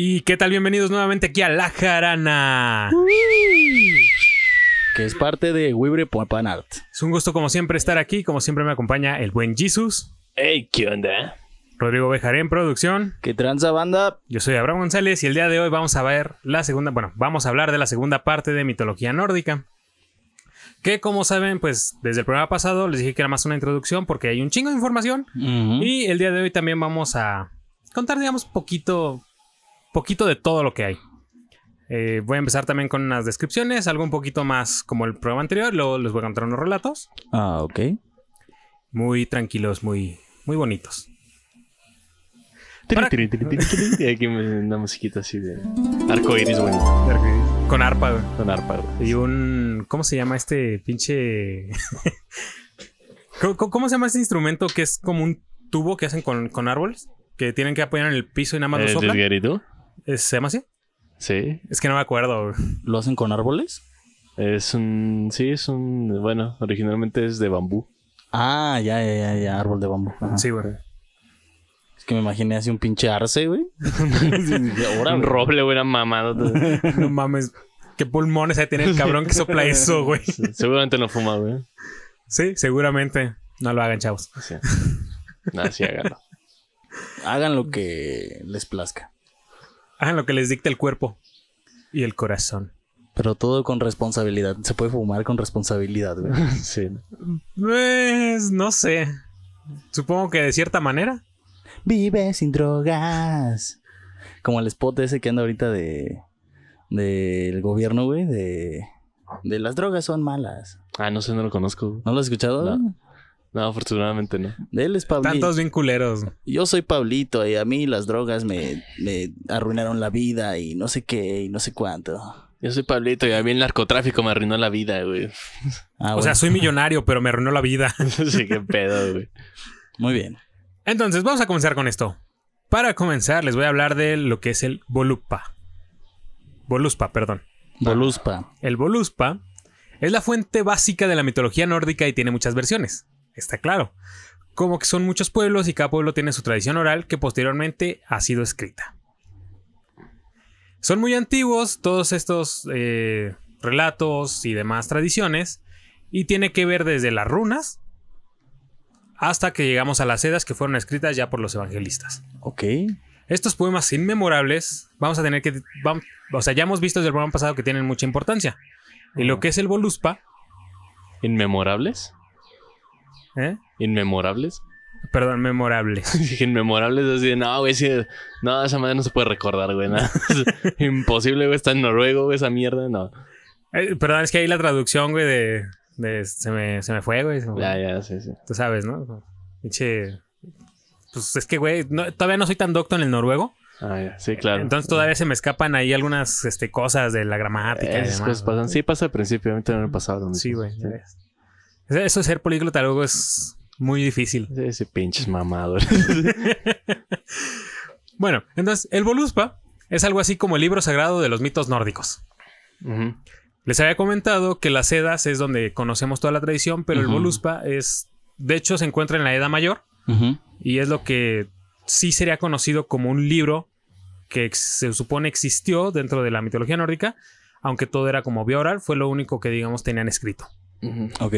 ¿Y qué tal? Bienvenidos nuevamente aquí a La Jarana. Que es parte de Wibre Popan Art. Es un gusto como siempre estar aquí. Como siempre me acompaña el buen Jesus. Hey, ¿qué onda? Rodrigo Bejaré en producción. ¿Qué tranza banda? Yo soy Abraham González y el día de hoy vamos a ver la segunda, bueno, vamos a hablar de la segunda parte de mitología nórdica. Que como saben, pues desde el programa pasado les dije que era más una introducción porque hay un chingo de información. Y el día de hoy también vamos a contar, digamos, poquito, poquito de todo lo que hay. Eh, voy a empezar también con unas descripciones, algo un poquito más como el programa anterior. Luego les voy a contar unos relatos Ah, ok. muy tranquilos, muy, muy bonitos. Para- aquí una musiquita así de arco iris, güey. Con arpa, güey. Con arpa, güey. Y un. ¿Cómo se llama este pinche. ¿Cómo, se llama este instrumento que es como un tubo que hacen con, con árboles? Que tienen que apoyar en el piso y nada más lo ¿El soplan. desgarito? ¿Es- ¿Se llama así? Sí. Es que no me acuerdo. ¿Lo hacen con árboles? Es un... Sí, es un... Bueno, originalmente es de bambú. Ah, ya, ya, ya, ya, árbol de bambú. Ajá. Sí, güey. Es que me imaginé así un pinche arce, güey. Ahora, un roble, güey, una mamada. No mames. ¿Qué pulmones hay tiene el cabrón que sopla eso, güey? Seguramente no fuma, güey. Sí, seguramente. No lo hagan, chavos. Sí. Nada, sí, hágalo. Hagan lo que les plazca. Hagan lo que les dicte el cuerpo y el corazón. Pero todo con responsabilidad. Se puede fumar con responsabilidad, güey. Sí. Pues no sé. Supongo que de cierta manera. Vive sin drogas. Como el spot ese que anda ahorita de del gobierno, güey, de de las drogas son malas. Ah, no sé, no lo conozco. ¿No lo has escuchado? No. No, afortunadamente no. De él es Pablito. Tantos bien culeros. Yo soy Pablito y a mí las drogas me, me arruinaron la vida y no sé qué y no sé cuánto. Yo soy Pablito y a mí el narcotráfico me arruinó la vida, güey. Ah, O sea, soy millonario, pero me arruinó la vida. sí, qué pedo, güey. muy bien. Entonces, vamos a comenzar con esto. Para comenzar, les voy a hablar de lo que es el Voluspa. Voluspa, perdón. Voluspa. El Voluspa es la fuente básica de la mitología nórdica y tiene muchas versiones. Está claro. Como que son muchos pueblos y cada pueblo tiene su tradición oral que posteriormente ha sido escrita. Son muy antiguos todos estos eh, relatos y demás tradiciones y tiene que ver desde las runas hasta que llegamos a las sedas que fueron escritas ya por los evangelistas. Ok. Estos poemas inmemorables, vamos a tener que. vam- o sea, ya hemos visto desde el programa pasado que tienen mucha importancia. Y lo que es el Voluspa, ¿Inmemorables? ¿Eh? ¿Inmemorables? perdón, memorables. Inmemorables así de, no, güey, sí, no, esa madre no se puede recordar, güey. no. Imposible, güey, está en noruego, güey, esa mierda, no. Eh, perdón, es que ahí la traducción, güey, de. de- se, me, se me fue, güey. se me fue. Ya, ya, sí, sí. Tú sabes, ¿no? Pinche. Pues es que, güey, no- todavía no soy tan docto en el noruego. Ah, ya, sí, claro. Entonces todavía se me escapan ahí algunas este, cosas de la gramática y demás. cosas pasan. Sí, pasa al principio, a mí también me pasaba. Sí, güey. ves. Eso de ser políglota luego es muy difícil. Ese pinches mamador. Bueno, entonces, el Voluspa es algo así como el libro sagrado de los mitos nórdicos. Les había comentado que las Edas es donde conocemos toda la tradición, pero el. Voluspa es. De hecho, se encuentra en la Edad Mayor y es lo que sí sería conocido como un libro que se supone existió dentro de la mitología nórdica, aunque todo era como vía oral, fue lo único que, digamos, tenían escrito. Ok.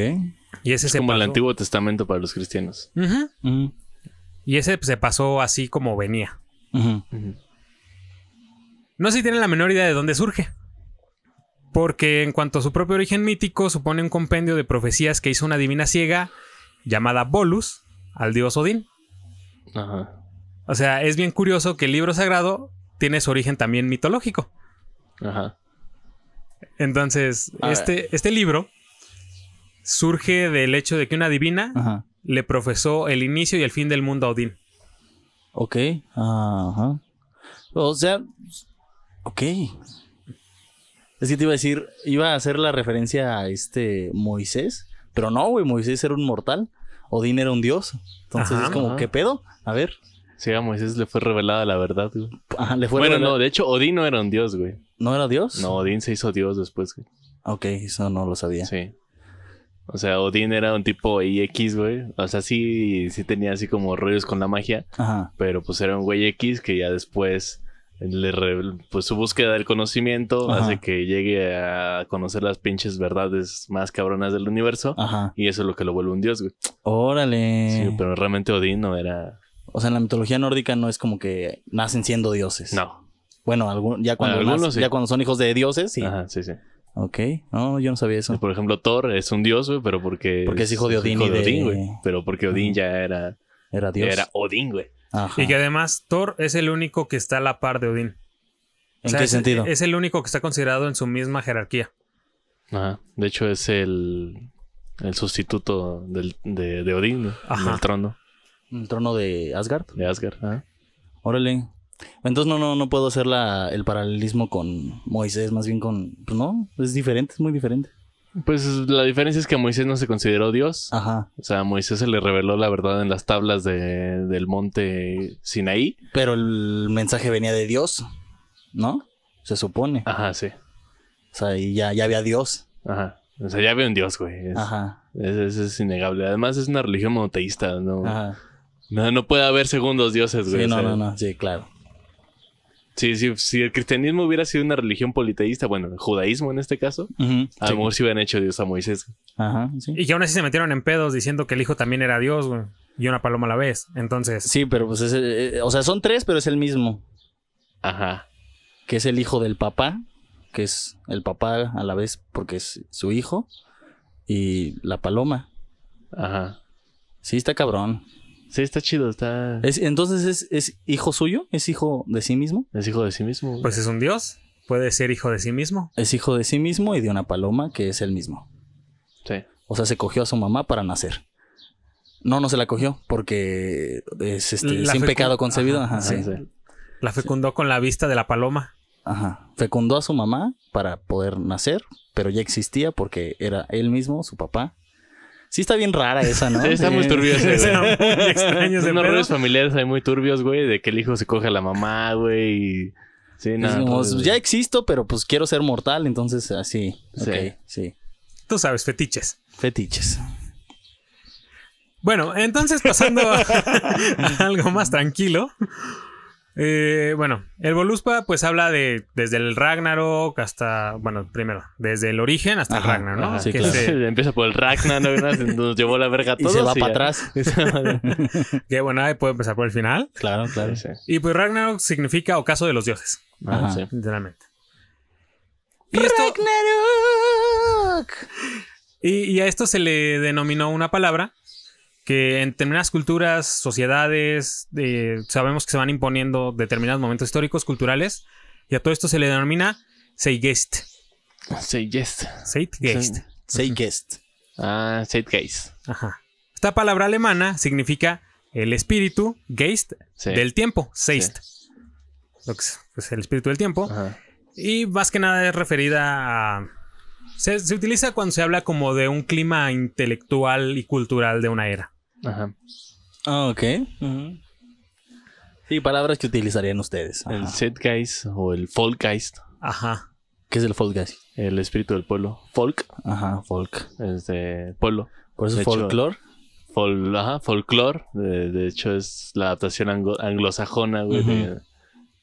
Y ese Es se como el Antiguo Testamento para los cristianos. Ujú. Y ese se pasó así como venía. No sé si tienen la menor idea de dónde surge. Porque en cuanto a su propio origen mítico, supone un compendio de profecías que hizo una divina ciega llamada Bolus al dios Odín. Ajá. O sea, es bien curioso que el libro sagrado tiene su origen también mitológico. Ajá. Entonces, A este, este libro surge del hecho de que una divina Ajá. le profesó el inicio y el fin del mundo a Odín. Ok. Ajá. O sea. Ok. Es que te iba a decir, iba a hacer la referencia a este Moisés, pero no, güey, Moisés era un mortal, Odín era un dios. Entonces Ajá. es como, Ajá. ¿qué pedo? A ver. Sí, a Moisés le fue revelada la verdad, güey. Ajá, le fue bueno, no, de hecho, Odín no era un dios, güey. ¿No era dios? No, Odín se hizo dios después, güey. Ok, eso no lo sabía. Sí. O sea, Odín era un tipo X, güey. O sea, sí, sí tenía así como rollos con la magia. Ajá. Pero pues era un güey X que ya después le re- pues su búsqueda del conocimiento Ajá. hace que llegue a conocer las pinches verdades más cabronas del universo. Ajá. Y eso es lo que lo vuelve un dios, güey. Órale. Sí, pero realmente Odín no era. O sea, en la mitología nórdica no es como que nacen siendo dioses. No. Bueno, algún- ya, cuando Algunos sí. ya cuando son hijos de dioses, sí. Ajá, sí, sí. Ok. No, yo no sabía eso. Por ejemplo, Thor es un dios, güey, pero porque. Porque es hijo de Odín y de- güey. Pero porque Odín ya era. Era dios. era Odín, güey. Ajá. Y que además Thor es el único que está a la par de Odín. O ¿En sea, qué es- sentido? Es el único que está considerado en su misma jerarquía. Ajá. De hecho, es el. El sustituto del, de, de Odín, en Ajá. el trono ¿El trono de Asgard? de Asgard. Ajá. Órale. Entonces no, no, no puedo hacer la, el paralelismo con Moisés, más bien con... Pues no, es diferente, es muy diferente. Pues la diferencia es que Moisés no se consideró Dios. Ajá. O sea, a Moisés se le reveló la verdad en las tablas de- del monte Sinaí. Pero el mensaje venía de Dios, ¿no? Se supone. Ajá, sí. O sea, y ya, ya había Dios. Ajá. O sea, ya ve un Dios, güey. Es, Ajá. es- es- es innegable. Además, es una religión monoteísta. No, Ajá. no, no puede haber segundos dioses, güey. Sí, o no, sea, no, no. Sí, claro. Sí, sí, si el cristianismo hubiera sido una religión politeísta, bueno, el judaísmo en este caso, a sí. lo mejor sí hubieran hecho Dios a Moisés. Ajá, sí. Y que aún así se metieron en pedos diciendo que el hijo también era Dios, güey. Y una paloma a la vez. Entonces, Sí, pero pues es... eh, o sea, son tres, pero es el mismo. Ajá. Que es el hijo del papá, que es el papá a la vez porque es su hijo. Y la paloma. Ajá. Sí, está cabrón. Sí, está chido, está... Es, entonces, ¿es, ¿es hijo suyo? ¿Es hijo de sí mismo? Es hijo de sí mismo. güey. pues es un Dios. Puede ser hijo de sí mismo. Es hijo de sí mismo y de una paloma que es el mismo. Sí. O sea, se cogió a su mamá para nacer. No, no se la cogió porque es este, sin pecado concebido. Ajá, Ajá, sí. sí. La fecundó con la vista de la paloma. Ajá. Fecundó a su mamá para poder nacer, pero ya existía porque era él mismo, su papá. Sí está bien rara esa, ¿no? Sí, está muy turbio ese, güey. muy extraño ese Unos pedo. familiares hay muy turbios, güey, de que el hijo se coge a la mamá, güey, y... Sí, nada. como, rollos, ya existo, pero pues quiero ser mortal, entonces así. Sí. Ok, sí. Tú sabes, fetiches. Fetiches. Bueno, entonces pasando a, a algo más tranquilo. Eh, bueno, el Voluspa pues habla de desde el Ragnarok hasta, bueno, primero, desde el origen hasta Ajá, el Ragnarok, ¿no? Ajá, sí, Que claro. Empieza por el Ragnar, ¿no? Nos llevó la verga a Y se va para atrás. que bueno, ahí puede empezar por el final. Claro, claro. Sí. Y pues Ragnarok significa ocaso de los dioses, Ah, Ajá. sí. literalmente. Y, esto, y, y a esto se le denominó una palabra que en determinadas culturas, sociedades, eh, sabemos que se van imponiendo determinados momentos históricos, culturales, y a todo esto se le denomina Zeitgeist. Say yes. Zeitgeist. Guest. Ah, Zeitgeist. Ajá. Esta palabra alemana significa el espíritu, Geist, Sí. del tiempo, Zeist. Lo que es pues, el espíritu del tiempo. Ajá. Y más que nada es referida a... Se, se utiliza cuando se habla como de un clima intelectual y cultural de una era. Ajá. Ah, ok. Sí, palabras que utilizarían ustedes. El Ajá. Zeitgeist o el Folkgeist. Ajá. ¿Qué es el folk guys? El espíritu del pueblo. Folk Ajá, folk. es de pueblo. Por eso folklore. Fol, ajá, folclore. De, de hecho, es la adaptación anglo- anglosajona, güey, de-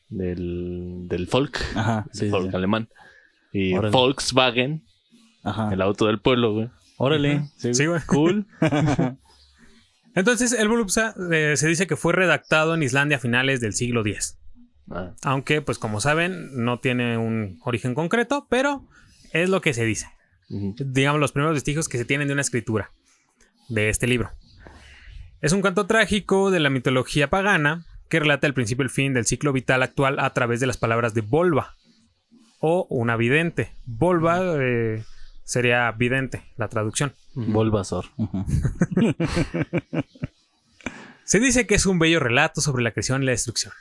del, del folk. Ajá, sí, folk sí. alemán. Y Órale. Volkswagen, Ajá. el auto del pueblo, güey. Órale. Sí, güey. Cool. Entonces, el Volupsa eh, se dice que fue redactado en Islandia a finales del siglo X. Ah, Aunque, pues como saben, no tiene un origen concreto, pero es lo que se dice. Digamos, los primeros vestigios que se tienen de una escritura de este libro. Es un canto trágico de la mitología pagana que relata el principio y el fin del ciclo vital actual a través de las palabras de Volva o una vidente. Volva eh, sería vidente, la traducción. Volvazor. Ujú. Se dice que es un bello relato sobre la creación y la destrucción.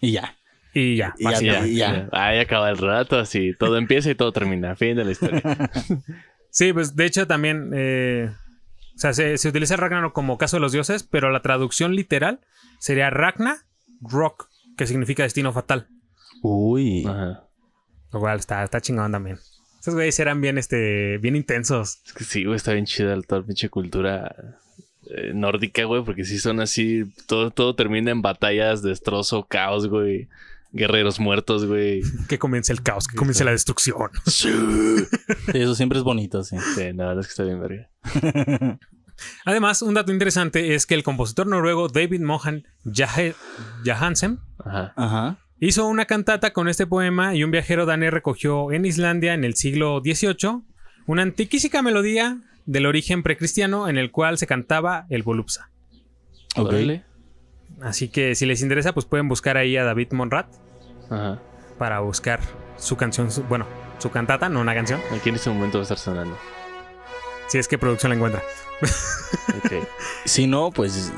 Y ya. Y ya, Y ya, y ya. Ahí acaba el rato, así. Todo empieza y todo termina. Fin de la historia. Sí, pues de hecho también. eh, o sea, se, se utiliza Ragnarok como caso de los dioses, pero la traducción literal sería Ragna Rock, que significa destino fatal. Uy. Ajá. Lo cual está, está chingón también. Esos güeyes eran bien, este, bien intensos. Es que sí, güey, está bien chida toda la pinche cultura eh, nórdica, güey, porque sí son así, todo, todo termina en batallas, destrozo, caos, güey. Guerreros muertos, güey. Que comience el caos, que comience la destrucción. Sí, eso siempre es bonito, sí. Sí, la verdad es que está bien verga. Además, un dato interesante es que el compositor noruego David Mohan Jahe- Johansen Ajá. Ajá. Hizo una cantata con este poema y un viajero danés recogió en Islandia en el siglo XVIII una antiquísima melodía del origen precristiano en el cual se cantaba el volupsa. Ok. Así que si les interesa, pues pueden buscar ahí a David Monrat Ajá. para buscar su canción, su- bueno, su cantata, no una canción, Aquí en este momento va a estar sonando. si es que producción la encuentra. Ok. Si no, pues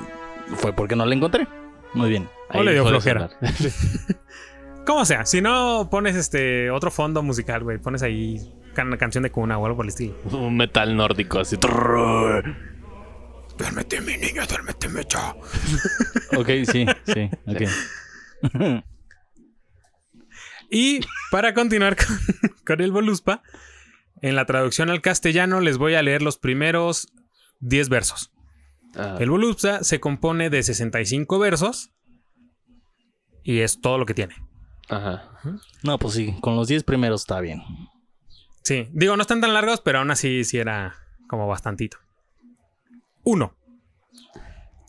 fue porque no la encontré. Muy bien. O le dio flojera. Como sea, si no pones este otro fondo musical, güey, pones ahí can- una canción de cuna o algo por el estilo. Un metal nórdico así. Duérmete, mi niño, duérmete, mecha. Ok, sí, sí. Ok. Y para continuar con, con el Voluspa, en la traducción al castellano les voy a leer los primeros 10 versos. Ah, El Voluspa se compone de 65 versos y es todo lo que tiene. Ajá. No, pues sí, con los 10 primeros está bien. Sí, digo, no están tan largos, pero aún así sí era como bastantito. 1.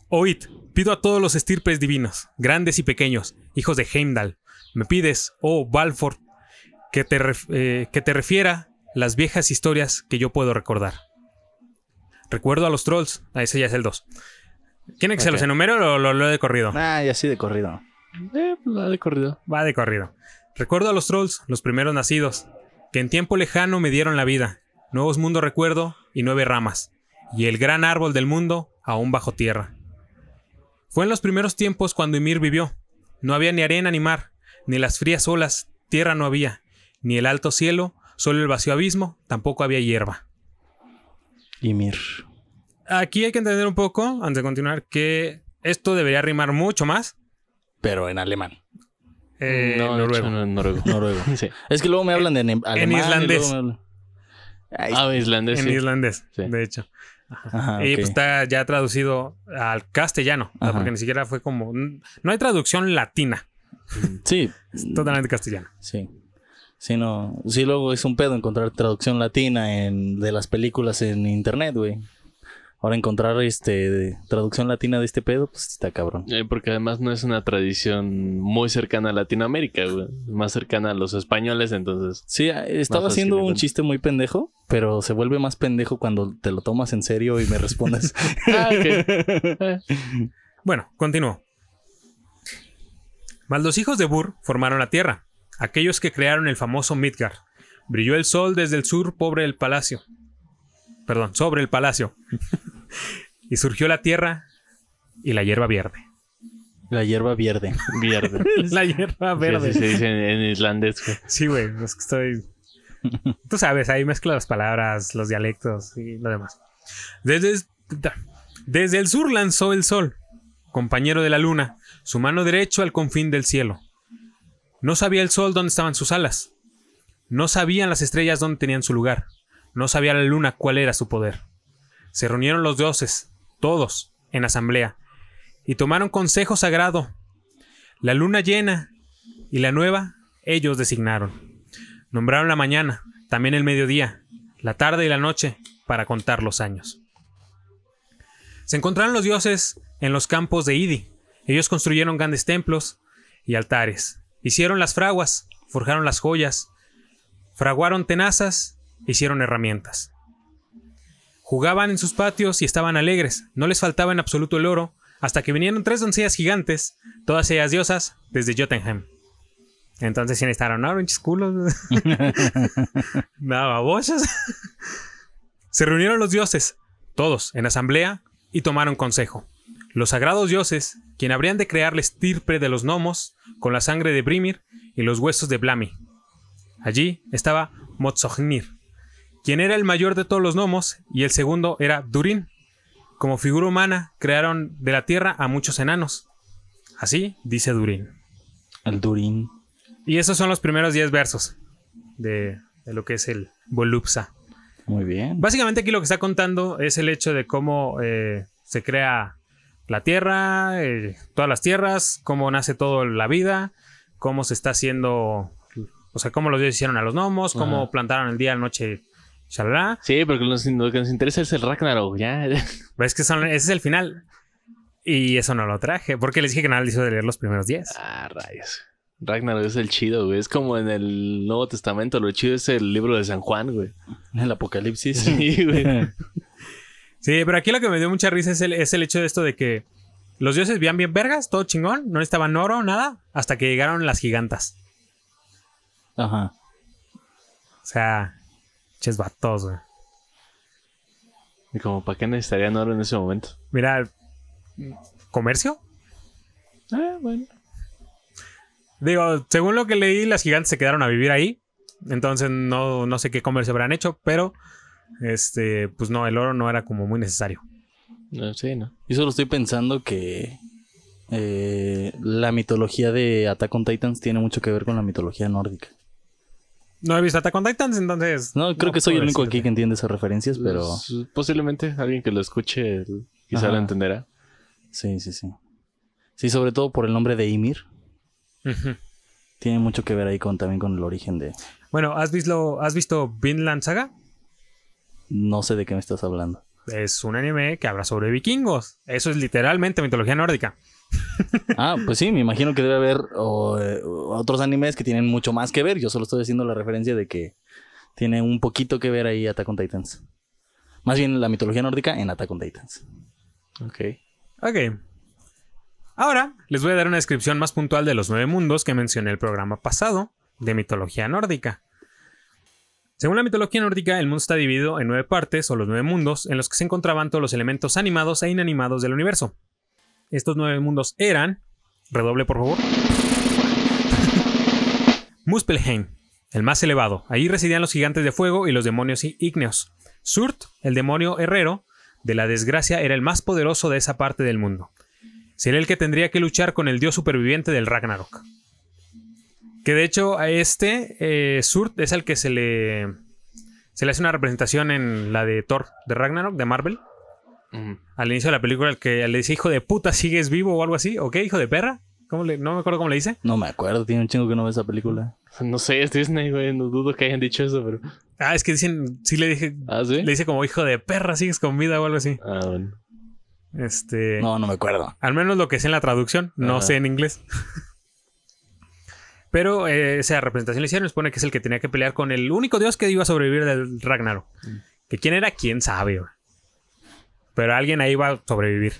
Oíd, pido a todos los estirpes divinos, grandes y pequeños, hijos de Heimdall. Me pides, oh Balford, que te, ref- eh, que te refiera las viejas historias que yo puedo recordar. Recuerdo a los trolls. Ah, ese ya es el 2. ¿Quieren que se los enumere o lo, lo de corrido? Ah, ya sí de corrido. Eh, pues va de corrido. Va de corrido. Recuerdo a los trolls, los primeros nacidos, que en tiempo lejano me dieron la vida. Nuevos mundos recuerdo y nueve ramas. Y el gran árbol del mundo aún bajo tierra. Fue en los primeros tiempos cuando Ymir vivió. No había ni arena ni mar, ni las frías olas, tierra no había, ni el alto cielo, solo el vacío abismo, tampoco había hierba. Ymir. Aquí hay que entender un poco, antes de continuar, que esto debería rimar mucho más. Pero en alemán. eh, no, de noruego. hecho, no, en noruego. Noruego. Sí. Es que luego me hablan de ne- alemán. y islandés. hablan- Ay, Ah, islandés. en sí. islandés, Sí. de hecho. ajá, Y pues está ya traducido al castellano, Ajá. porque ni siquiera fue como... No hay traducción latina, Sí, es totalmente castellano. sí. Sí, no. Sí, luego es un pedo encontrar traducción latina en, de las películas en internet, güey. Ahora encontrar este traducción latina de este pedo, pues está cabrón. Eh, porque además no es una tradición muy cercana a Latinoamérica, güey. Más cercana a los españoles, entonces. Sí, eh, estaba haciendo un chiste muy pendejo, pero se vuelve más pendejo cuando te lo tomas en serio y me respondes. Ah, Bueno, continúo. Mas los hijos de Bur formaron la tierra, aquellos que crearon el famoso Midgard. Brilló el sol desde el sur pobre el palacio. Perdón, sobre el palacio. y surgió la tierra y la hierba verde. La hierba verde. Verde. la hierba Sí, verde. así se dice en, en islandés, güey. Sí, güey, es que estoy. Tú sabes, ahí mezclo las palabras, los dialectos y lo demás. Desde, desde el sur lanzó el sol, compañero de la luna, su mano derecha al confín del cielo. No sabía el sol dónde estaban sus alas. No sabían las estrellas dónde tenían su lugar. No sabía la luna cuál era su poder. Se reunieron los dioses, todos, en asamblea, y tomaron consejo sagrado. La luna llena y la nueva ellos designaron. Nombraron la mañana, también el mediodía, la tarde y la noche para contar los años. Se encontraron los dioses en los campos de Idi. Ellos construyeron grandes templos y altares. Hicieron las fraguas, forjaron las joyas, fraguaron tenazas, hicieron herramientas. Jugaban en sus patios y estaban alegres. No les faltaba en absoluto el oro, hasta que vinieron tres doncellas gigantes, todas ellas diosas, desde Jotunheim. Entonces sí necesitaron, pinches culos. babochas. Se reunieron los dioses, todos, en asamblea, y tomaron consejo. Los sagrados dioses, quien habrían de crear la estirpe de los gnomos, con la sangre de Brimir y los huesos de Blami. Allí estaba Motsognir, quien era el mayor de todos los gnomos, y el segundo era Durin. Como figura humana, crearon de la tierra a muchos enanos. Así dice Durin. El Durín. Y esos son los primeros 10 versos de, de lo que es el Volupsa. Muy bien. Básicamente aquí lo que está contando es el hecho de cómo eh, se crea la tierra, eh, todas las tierras, cómo nace toda la vida, cómo se está haciendo, o sea, cómo los dioses hicieron a los gnomos, cómo Ajá. plantaron el día, la noche, shalala. Sí, porque lo, lo que nos interesa es el Ragnarok, ya. Ves que son- ese es el final. Y eso no lo traje, porque les dije que nada les hizo de leer los primeros 10. ah, rayos. Ragnarok es el chido, güey. Es como en el Nuevo Testamento. Lo chido es el libro de San Juan, güey. El apocalipsis. Sí, güey. Sí, pero aquí lo que me dio mucha risa es el, es el hecho de esto de que los dioses vivían bien vergas, todo chingón, no necesitaban oro, nada, hasta que llegaron las gigantas. Ajá. O sea, ches vatos, güey. Y como, ¿para qué necesitarían oro en ese momento? Mira, ¿comercio? Ah, bueno. Digo, según lo que leí, las gigantes se quedaron a vivir ahí. Entonces no, no sé qué comercio habrán hecho, pero este, pues no, el oro no era como muy necesario. No, sí, ¿no? Yo solo estoy pensando que eh, la mitología de Attack on Titans tiene mucho que ver con la mitología nórdica. No he visto Attack on Titans, entonces. No, creo que soy el único aquí que entiende esas referencias, pero Pues, posiblemente alguien que lo escuche quizá Ajá. lo entenderá. sí, sí, sí. Sí, sobre todo por el nombre de Ymir. Tiene mucho que ver ahí con también con el origen de... Bueno, ¿has visto, ¿has visto Vinland Saga? No sé de qué me estás hablando. Es un anime que habla sobre vikingos. Eso es literalmente mitología nórdica. Ah, pues sí, me imagino que debe haber o, eh, otros animes que tienen mucho más que ver. Yo solo estoy haciendo la referencia de que tiene un poquito que ver ahí Attack on Titans. Más bien la mitología nórdica en Attack on Titans. Ok. Ok. Ahora les voy a dar una descripción más puntual de los nueve mundos que mencioné el programa pasado de mitología nórdica. Según la mitología nórdica, el mundo está dividido en nueve partes o los nueve mundos en los que se encontraban todos los elementos animados e inanimados del universo. Estos nueve mundos eran. Redoble, por favor. Muspelheim, el más elevado. Ahí residían los gigantes de fuego y los demonios ígneos. Surt, el demonio herrero de la desgracia, era el más poderoso de esa parte del mundo. Sería el que tendría que luchar con el dios superviviente del Ragnarok. Que de hecho a este eh, Surt es el que se le se le hace una representación en la de Thor de Ragnarok de Marvel. Al inicio de la película el que le dice hijo de puta sigues vivo o algo así, ¿o qué hijo de perra? ¿Cómo le- no me acuerdo cómo le dice. No me acuerdo, tiene un chingo que no veo esa película. No sé, es Disney, güey. No dudo que hayan dicho eso, pero. Ah, es que dicen, sí le dije, Ah, sí. le dice como hijo de perra sigues con vida o algo así. Ah, bueno. Este, No, no me acuerdo. Al menos lo que sé en la traducción, no Ajá. sé en inglés. Pero eh, esa representación le hicieron, supone que es el que tenía que pelear con el único dios que iba a sobrevivir del Ragnarok. Que quién era, quién sabe. güey. Pero alguien ahí va a sobrevivir.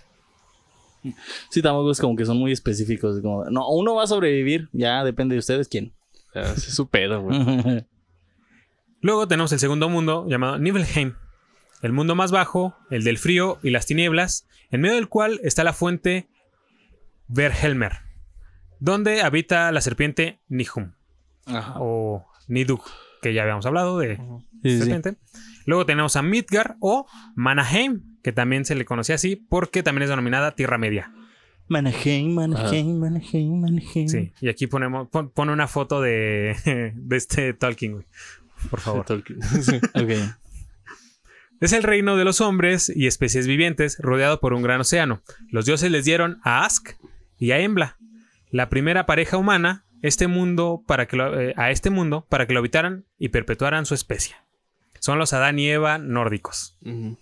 Sí, tampoco es como que son muy específicos. Como, no, uno va a sobrevivir, ya depende de ustedes quién. Es su pedo, güey. Luego tenemos el segundo mundo llamado Nibelheim. El mundo más bajo, el del frío y las tinieblas, en medio del cual está la fuente Verhelmer, donde habita la serpiente Nihum. Ajá. o Niduk, que ya habíamos hablado de Sí, sí. serpiente. Luego tenemos a Midgar o Manaheim, que también se le conocía así porque también es denominada Tierra Media. Manaheim, Manaheim, Manaheim, Manaheim. Sí, y aquí ponemos pon- pone una foto de, de este Tolkien, güey. Por favor. Tolkien. Sí. Ok. Es el reino de los hombres y especies vivientes rodeado por un gran océano. Los dioses les dieron a Ask y a Embla, la primera pareja humana, este mundo para que lo- eh, a este mundo para que lo habitaran y perpetuaran su especie. Son los Adán y Eva nórdicos. Ujú.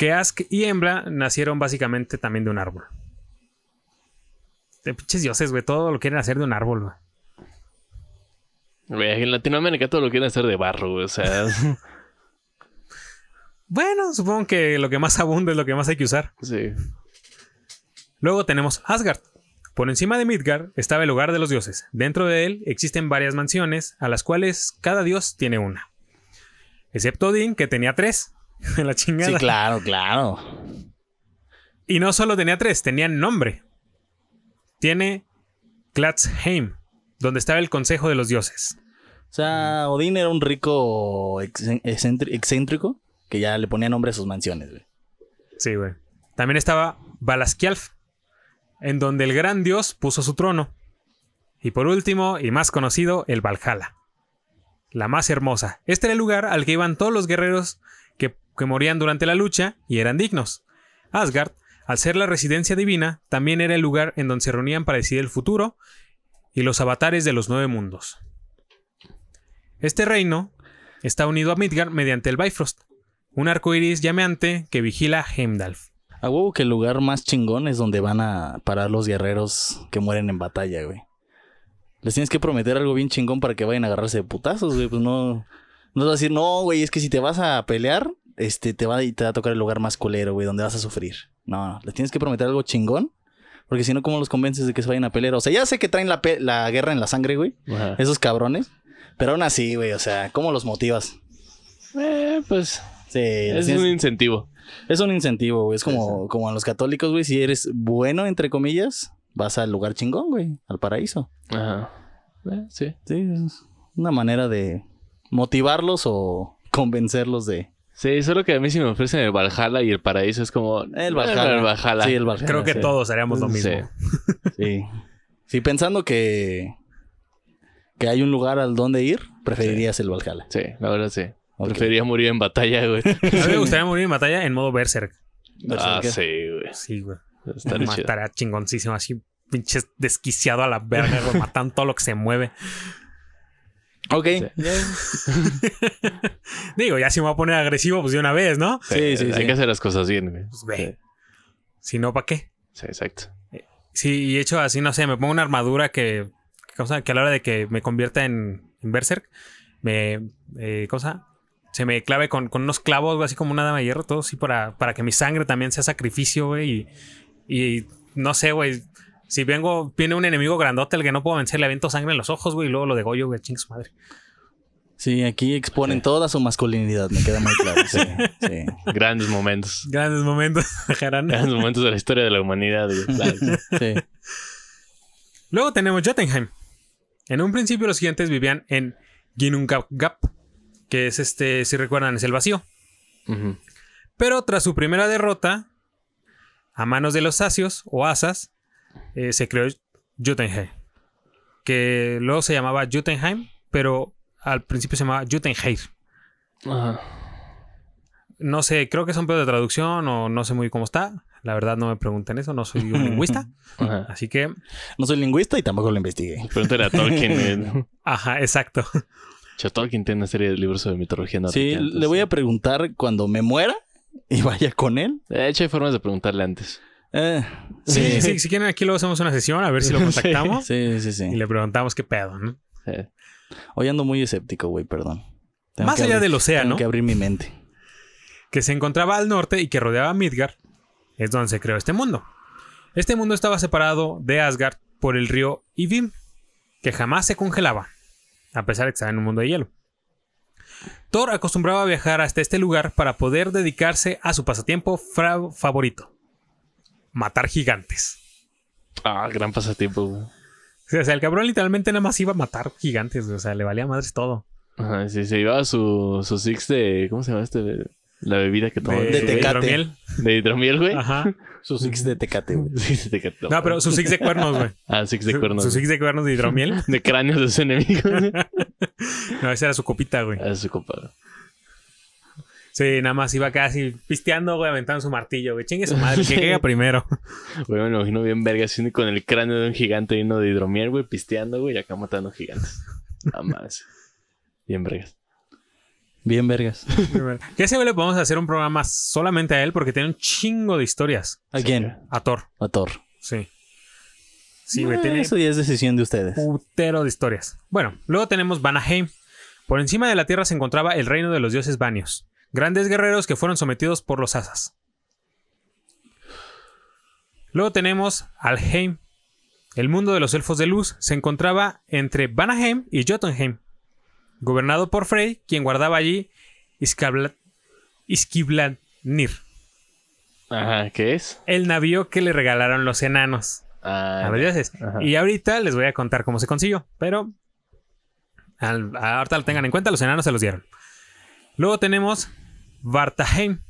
Que Ask y Embla nacieron básicamente también de un árbol. De pinches dioses, güey. Todo lo quieren hacer de un árbol, güey. En Latinoamérica todo lo quieren hacer de barro, güey. O sea, Bueno, supongo que lo que más abunda es lo que más hay que usar. sí. Luego tenemos Asgard. Por encima de Midgard estaba el hogar de los dioses. Dentro de él existen varias mansiones, a las cuales cada dios tiene una. Excepto Odín, que tenía tres. La chingada. Sí, claro, claro. Y no solo tenía tres, tenían nombre. Tiene Glatzheim, donde estaba el consejo de los dioses. O sea, Odín era un rico excéntrico que ya le ponía nombre a sus mansiones, güey. Sí, güey. También estaba Valaskjalf, en donde el gran dios puso su trono. Y por último, y más conocido, el Valhalla. La más hermosa. Este era el lugar al que iban todos los guerreros que, morían durante la lucha y eran dignos. Asgard, al ser la residencia divina, también era el lugar en donde se reunían para decidir el futuro y los avatares de los nueve mundos. Este reino está unido a Midgard mediante el Bifrost, un arco iris llameante que vigila Heimdall. A huevo que el lugar más chingón es donde van a parar los guerreros que mueren en batalla, güey. Les tienes que prometer algo bien chingón para que vayan a agarrarse de putazos, güey. Pues no. No vas a decir, no, güey, es que si te vas a pelear, este, te va, te va a tocar el lugar más culero, güey, donde vas a sufrir. No, no, les tienes que prometer algo chingón. Porque si no, ¿cómo los convences de que se vayan a pelear? O sea, ya sé que traen la, guerra en la sangre, güey. Ajá. Esos cabrones. Pero aún así, güey, o sea, ¿cómo los motivas? Eh, pues Sí, es tienes- un incentivo. Es un incentivo, güey. Es como, como a los católicos, güey. Si eres bueno, entre comillas, vas al lugar chingón, güey. Al paraíso. Ajá. Eh, sí. Sí, es una manera de motivarlos o convencerlos de... Sí, solo que a mí si me ofrecen el Valhalla y el paraíso es como... El Valhalla. El Valhalla. Sí, el Valhalla. Creo que sí. todos haríamos lo mismo. Sí. Sí. Sí, pensando que... Que hay un lugar al donde ir, preferirías el Valhalla. Sí, la verdad sí. Preferiría morir en batalla, güey. A mí me gustaría morir en batalla en modo Berserk. ah, ¿Qué? sí, güey. Sí, güey. Estaría chido. Mataría chingoncísimo, así pinches desquiciado a la verga, güey, matando todo lo que se mueve. Ok. Digo, ya si me voy a poner agresivo, pues de una vez, ¿no? Sí, sí, Hay sí. que hacer las cosas bien, güey. Pues ve. Si no, ¿para qué? Sí, exacto. Sí, y hecho así, no sé, me pongo una armadura que, que, cosa, que a la hora de que me convierta en, en Berserk, me, eh, cosa, se me clave con, con unos clavos, güey, así como una dama de hierro, todo así para, para que mi sangre también sea sacrificio, güey, y, y no sé, güey, si vengo, viene un enemigo grandote al que no puedo vencer, le aviento sangre en los ojos, güey, y luego lo degollo, güey, ching su madre. Sí, aquí exponen toda su masculinidad, me queda muy claro. Sí, sí. Grandes momentos. Grandes momentos. Grandes momentos de la historia de la humanidad, güey. Claro. sí. Luego tenemos Jotunheim. En un principio los gigantes vivían en Ginnungagap, que es este, si recuerdan, es el vacío. Pero tras su primera derrota, a manos de los asios o asas, eh, se creó Jotunheim. Que luego se llamaba Jotunheim, pero al principio se llamaba Jotunheim. Ajá. No sé, creo que es un pedo de traducción o no sé muy cómo está. La verdad no me pregunten eso, no soy un lingüista. Ajá. Así que, No soy lingüista y tampoco lo investigué. Pregúntale a Tolkien, ajá, exacto. Tolkien tiene una serie de libros sobre mitología Sí, nórdica. le voy a preguntar cuando me muera y vaya con él. De hecho, hay formas de preguntarle antes. Eh, Sí, sí, si quieren aquí luego hacemos una sesión a ver si lo contactamos. Sí, sí, sí. Y le preguntamos qué pedo, ¿no? Sí. Hoy ando muy escéptico, güey, perdón. Tengo Más allá abrir- del océano, Tengo que abrir mi mente. que se encontraba al norte y que rodeaba Midgard, es donde se creó este mundo. Este mundo estaba separado de Asgard por el río Ivim, que jamás se congelaba, a pesar de que estaba en un mundo de hielo. Thor acostumbraba a viajar hasta este lugar para poder dedicarse a su pasatiempo favorito, matar gigantes. Ah, gran pasatiempo, güey. O sea, el cabrón literalmente nada más iba a matar gigantes, o sea, le valía madres todo. Ajá, sí, se llevaba su, su six de... ¿Cómo se llama este? La bebida que toma. De, De Tecate. hidromiel. De hidromiel, güey. Ajá. Su six de tecate, güey. Sí, sí, te cató. No, pero su six de cuernos, güey. Ah, six de Su- cuernos. Su six de cuernos de hidromiel. De cráneos de sus enemigos. No, esa era su copita, güey. Ah, su compadre. Sí, nada más iba casi pisteando, güey, aventando su martillo, güey. Chingue su madre, que caiga primero. Güey, me imagino bien verga así con el cráneo de un gigante lleno de hidromiel, güey, pisteando, güey, y acá matando gigantes. Nada más. Bien vergas. Bien vergas. Que ese güey le podemos hacer un programa solamente a él porque tiene un chingo de historias. ¿A quién? A Thor, A Thor. sí. Sí, güey, Eh, tiene Eso ya es decisión de ustedes. putero de historias. Bueno, luego tenemos Vanaheim. Por encima de la tierra se encontraba el reino de los dioses vanios. Grandes guerreros que fueron sometidos por los asas. Luego tenemos Alheim. El mundo de los elfos de luz se encontraba entre Vanaheim y Jotunheim. Gobernado por Frey, quien guardaba allí Iskiblanir, Ajá, ¿qué es? el navío que le regalaron los enanos. Ah, A. Ajá. Y ahorita les voy a contar cómo se consiguió. Pero al- ahorita lo tengan en cuenta, los enanos se los dieron. Luego tenemos Vartaheim.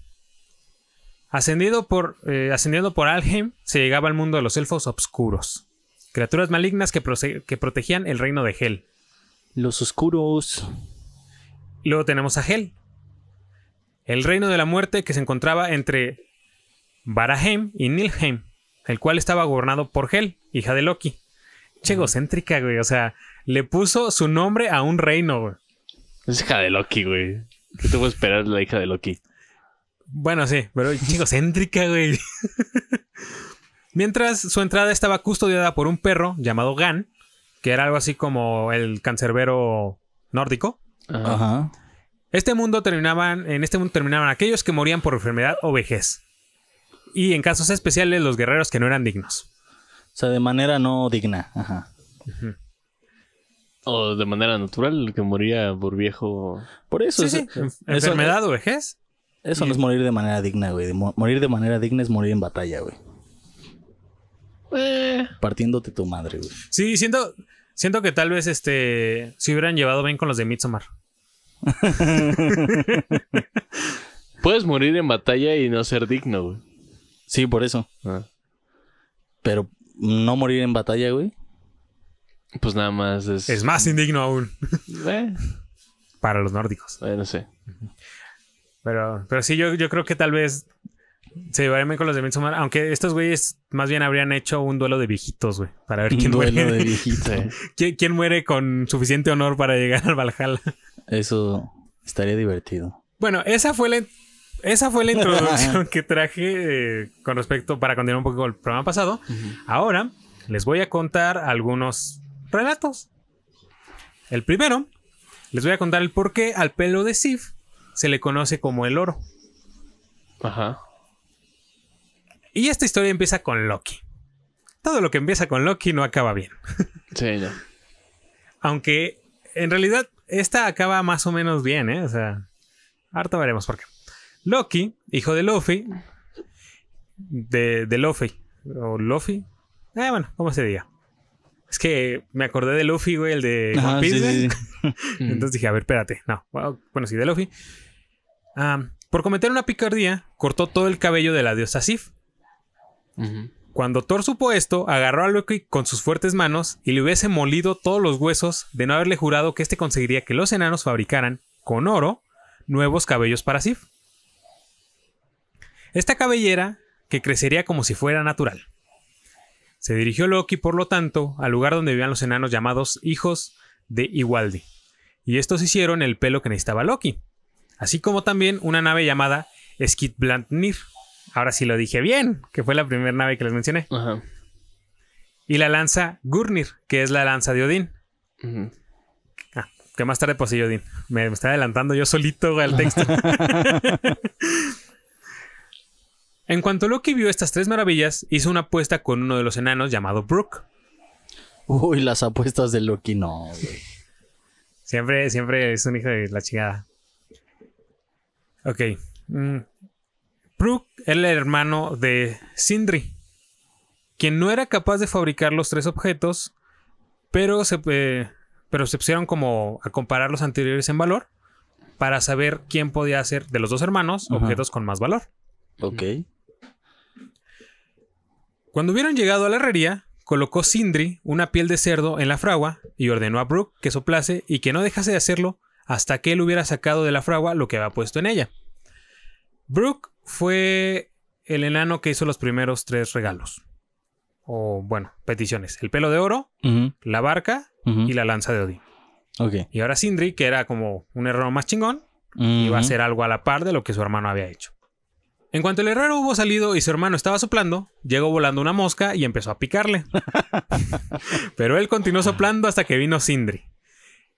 Ascendido por, eh, ascendiendo por Alheim, se llegaba al mundo de los elfos obscuros. Criaturas malignas que, protegían el reino de Hel. Los oscuros. Luego tenemos a Hel. El reino de la muerte que se encontraba entre Varaheim y Nilheim, el cual estaba gobernado por Hel, hija de Loki. Che egocéntrica, güey. O sea, le puso su nombre a un reino, güey. Es hija de Loki, güey. ¿Qué te puedo esperar la hija de Loki? Bueno, sí, pero che egocéntrica, güey. Mientras su entrada estaba custodiada por un perro llamado Gan, que era algo así como el cancerbero nórdico. Ajá. Ajá. Este mundo terminaban, en este mundo terminaban aquellos que morían por enfermedad o vejez. Y en casos especiales los guerreros que no eran dignos. O sea, de manera no digna. Ajá. O de manera natural, que moría por viejo. Por eso. Sí, eso, sí, eso- enfermedad o vejez. Eso no es morir de manera digna, güey. De mo- morir de manera digna es morir en batalla, güey. Eh, Partiéndote tu madre, güey. Sí, siento, siento que tal vez este se hubieran llevado bien con los de Midsommar. Puedes morir en batalla y no ser digno, güey. Sí, por eso. Ah. Pero no morir en batalla, güey. Pues nada más es. Es más indigno aún Eh, para los nórdicos. eh, no sé. Pero, pero sí, yo, yo creo que tal vez se llevarían bien con los de Midsommar. Aunque estos güeyes más bien habrían hecho un duelo de viejitos, güey. Para ver quién duelo muere. de. Sí. ¿Quién, quién muere con suficiente honor para llegar al Valhalla. Eso estaría divertido. Bueno, esa fue la, esa fue la introducción que traje eh, con respecto para continuar un poco con el programa pasado. Ahora les voy a contar algunos relatos. El primero, les voy a contar el por qué al pelo de Sif se le conoce como el oro. Ajá. Y esta historia empieza con Loki. Todo lo que empieza con Loki no acaba bien. Sí, no. Aunque en realidad esta acaba más o menos bien, ¿eh? O sea, harto veremos por qué. Loki, hijo de Luffy, de, de Luffy, o Luffy, eh, bueno, ¿cómo se diga? Es que me acordé de Luffy, güey, el de Ajá, One Piece, sí, güey. sí, sí. Entonces dije, a ver, espérate. No, bueno, sí, de Luffy. Ah, por cometer una picardía, cortó todo el cabello de la diosa Sif. Cuando Thor supo esto, agarró a Loki con sus fuertes manos y le hubiese molido todos los huesos de no haberle jurado que éste conseguiría que los enanos fabricaran, con oro, nuevos cabellos para Sif. Esta cabellera, que crecería como si fuera natural. Se dirigió Loki, por lo tanto, al lugar donde vivían los enanos llamados hijos de Igualdi. Y estos hicieron el pelo que necesitaba Loki. Así como también una nave llamada Skidbladnir. Ahora sí lo dije bien, que fue la primera nave que les mencioné. Ajá. Y la lanza Gurnir, que es la lanza de Odín. Ah, que más tarde poseyó Odín. Me, me está adelantando yo solito al texto. en cuanto Loki vio estas tres maravillas, hizo una apuesta con uno de los enanos llamado Brook. Uy, las apuestas de Loki, no, güey. Siempre, siempre es un hijo de la chingada. Ok. mm. Brook era el hermano de Sindri, quien no era capaz de fabricar los tres objetos, pero se, eh, pero se pusieron como a comparar los anteriores en valor para saber quién podía hacer de los dos hermanos Ajá. objetos con más valor. Ok. Cuando hubieron llegado a la herrería, colocó Sindri una piel de cerdo en la fragua y ordenó a Brooke que soplase y que no dejase de hacerlo hasta que él hubiera sacado de la fragua lo que había puesto en ella. Brooke fue el enano que hizo los primeros tres regalos. O bueno, peticiones. El pelo de oro, la barca y la lanza de Odín. Y ahora Sindri, que era como un herrero más chingón, iba a hacer algo a la par de lo que su hermano había hecho. En cuanto el herrero hubo salido y su hermano estaba soplando, llegó volando una mosca y empezó a picarle. Pero él continuó soplando hasta que vino Sindri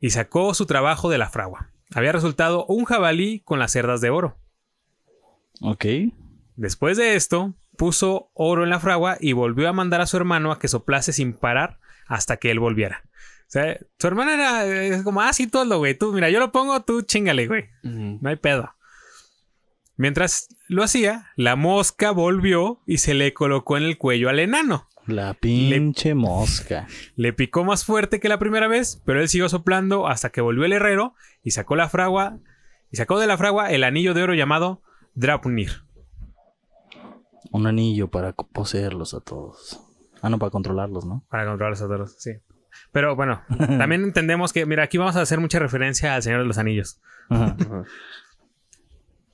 y sacó su trabajo de la fragua. Había resultado un jabalí con las cerdas de oro. Ok. Después de esto, puso oro en la fragua y volvió a mandar a su hermano a que soplase sin parar hasta que él volviera. O sea, su hermano era como, ah, sí, tú hazlo, güey. Tú, mira, yo lo pongo, tú chingale, güey. No hay pedo. Mientras lo hacía, la mosca volvió y se le colocó en el cuello al enano. La pinche mosca. Le picó más fuerte que la primera vez, pero él siguió soplando hasta que volvió el herrero y sacó la fragua y sacó de la fragua el anillo de oro llamado Draupnir. Un anillo para poseerlos a todos. Ah, no, para controlarlos, ¿no? Para controlar los oros, sí. Pero bueno, también entendemos que, mira, aquí vamos a hacer mucha referencia al Señor de los Anillos. Ajá.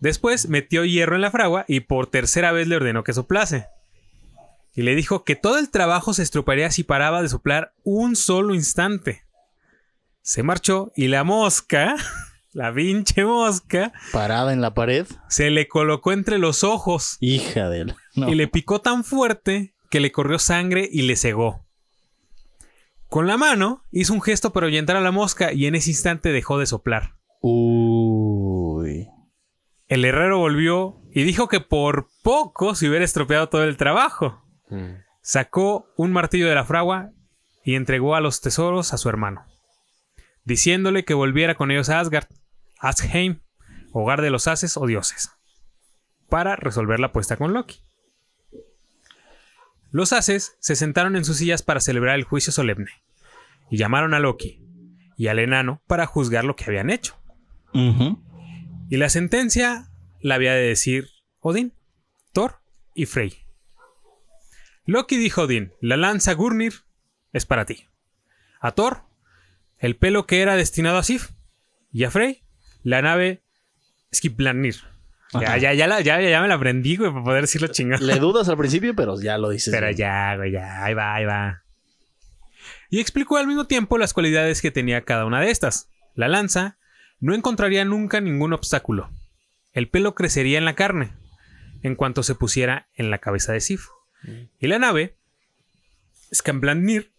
Después metió hierro en la fragua y por tercera vez le ordenó que soplase. Y le dijo que todo el trabajo se estropearía si paraba de soplar un solo instante. Se marchó y la mosca, la pinche mosca, Parada en la pared. se le colocó entre los ojos Hija de él. No. y le picó tan fuerte que le corrió sangre y le cegó. Con la mano hizo un gesto para ahuyentar a la mosca y en ese instante dejó de soplar. Uy. El herrero volvió y dijo que por poco se hubiera estropeado todo el trabajo. Mm. Sacó un martillo de la fragua y entregó a los tesoros a su hermano, diciéndole que volviera con ellos a Asgard, Asheim, hogar de los haces o dioses, para resolver la apuesta con Loki. Los haces se sentaron en sus sillas para celebrar el juicio solemne, y llamaron a Loki y al enano para juzgar lo que habían hecho. Y la sentencia la había de decir Odín, Thor y Frey. Loki dijo a Odín, la lanza Gurnir es para ti. A Thor, el pelo que era destinado a Sif. Y a Frey, la nave Skiplanir. Ya, ya, ya, la- ya, ya me la aprendí, güey, para poder decirlo chingado. Le dudas al principio, pero ya lo dices. Pero ya, güey, ya, ahí va, ahí va. Y explicó al mismo tiempo las cualidades que tenía cada una de estas. La lanza no encontraría nunca ningún obstáculo. El pelo crecería en la carne, en cuanto se pusiera en la cabeza de Sif. Y la nave, Skamblanir,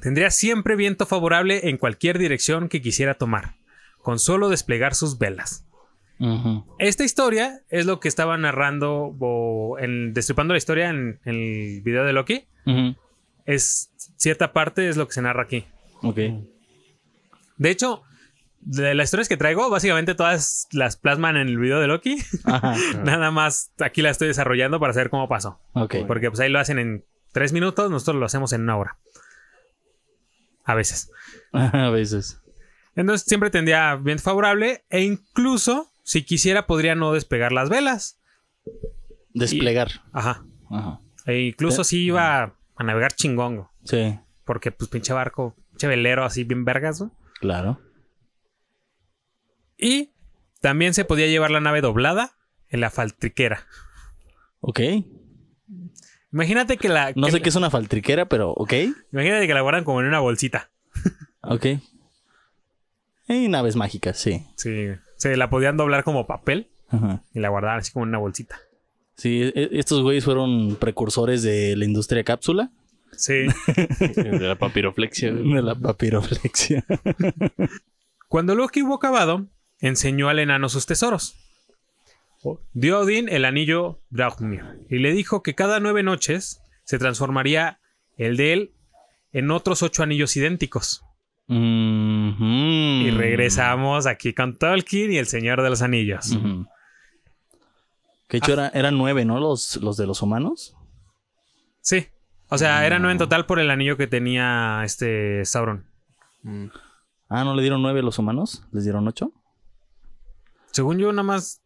tendría siempre viento favorable en cualquier dirección que quisiera tomar, con solo desplegar sus velas. Esta historia es lo que estaba narrando o en destripando la historia en, en el video de Loki. Es cierta parte es lo que se narra aquí. Ok. De hecho, de las historias que traigo, básicamente todas las plasman en el video de Loki. Ajá. Nada más aquí la estoy desarrollando para saber cómo pasó. Ok. Porque pues ahí lo hacen en tres minutos, nosotros lo hacemos en una hora. A veces. A veces. Entonces siempre tendría viento favorable e incluso si quisiera podría no despegar las velas. Desplegar. Ajá. Ajá. E incluso si iba a navegar chingongo. Sí, Porque, pues, pinche barco, pinche velero así bien vergas, ¿no? claro. Y también se podía llevar la nave doblada en la faltriquera. Ok. Imagínate que la. No que sé la- qué es una faltriquera, pero ok. Imagínate que la guardan como en una bolsita. Ok. Y naves mágicas, sí. Sí. Se la podían doblar como papel Ajá. y la guardaban así como en una bolsita. Sí, e- estos güeyes fueron precursores de la industria cápsula, Sí. De la papiroflexia. de la papiroflexia. Cuando Loki hubo acabado, enseñó al enano sus tesoros. Dio a Odín el anillo Draupnir y le dijo que cada nueve noches se transformaría el de él en otros ocho anillos idénticos. Ujú. Y regresamos aquí con Tolkien y el Señor de los Anillos. Ujú. Que hecho era- eran nueve, ¿no? Los, los de los humanos. Sí. O sea, eran nueve en total por el anillo que tenía este Sauron. Mm. Ah, ¿no le dieron nueve a los humanos? ¿Les dieron ocho? Según yo, nada más.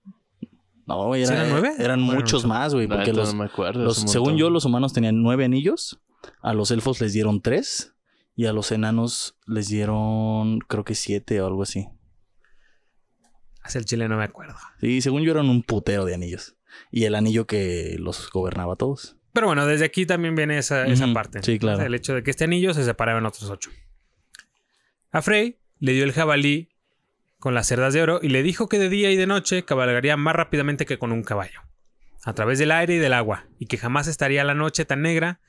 No, güey, ¿Sí era- eran nueve? eran Bueno, muchos no más, güey. Porque los, no me acuerdo. los- según montón. yo, los humanos tenían nueve anillos. A los elfos les dieron tres. Y a los enanos les dieron, creo que siete o algo así. Hacia el chile no me acuerdo. Sí, según yo eran un putero de anillos. Y el anillo que los gobernaba a todos. Pero bueno, desde aquí también viene esa, esa parte. Sí, claro. O sea, el hecho de que este anillo se separaba en otros ocho. A Frey le dio el jabalí con las cerdas de oro y le dijo que de día y de noche cabalgaría más rápidamente que con un caballo, a través del aire y del agua, y que jamás estaría la noche tan negra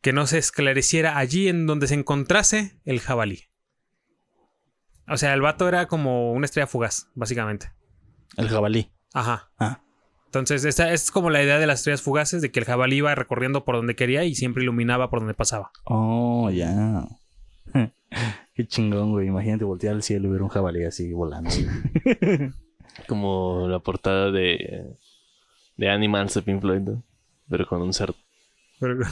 que no se esclareciera allí en donde se encontrase el jabalí. O sea, el vato era como una estrella fugaz, básicamente. El jabalí. Ajá. Ah. Entonces, esta es como la idea de las estrellas fugaces, de que el jabalí iba recorriendo por donde quería y siempre iluminaba por donde pasaba. Oh, ya. Qué chingón, güey. Imagínate voltear al cielo y ver un jabalí así volando. Como la portada de, de Animals de Pink Floyd, ¿no? Pero con un cerdo. Pero-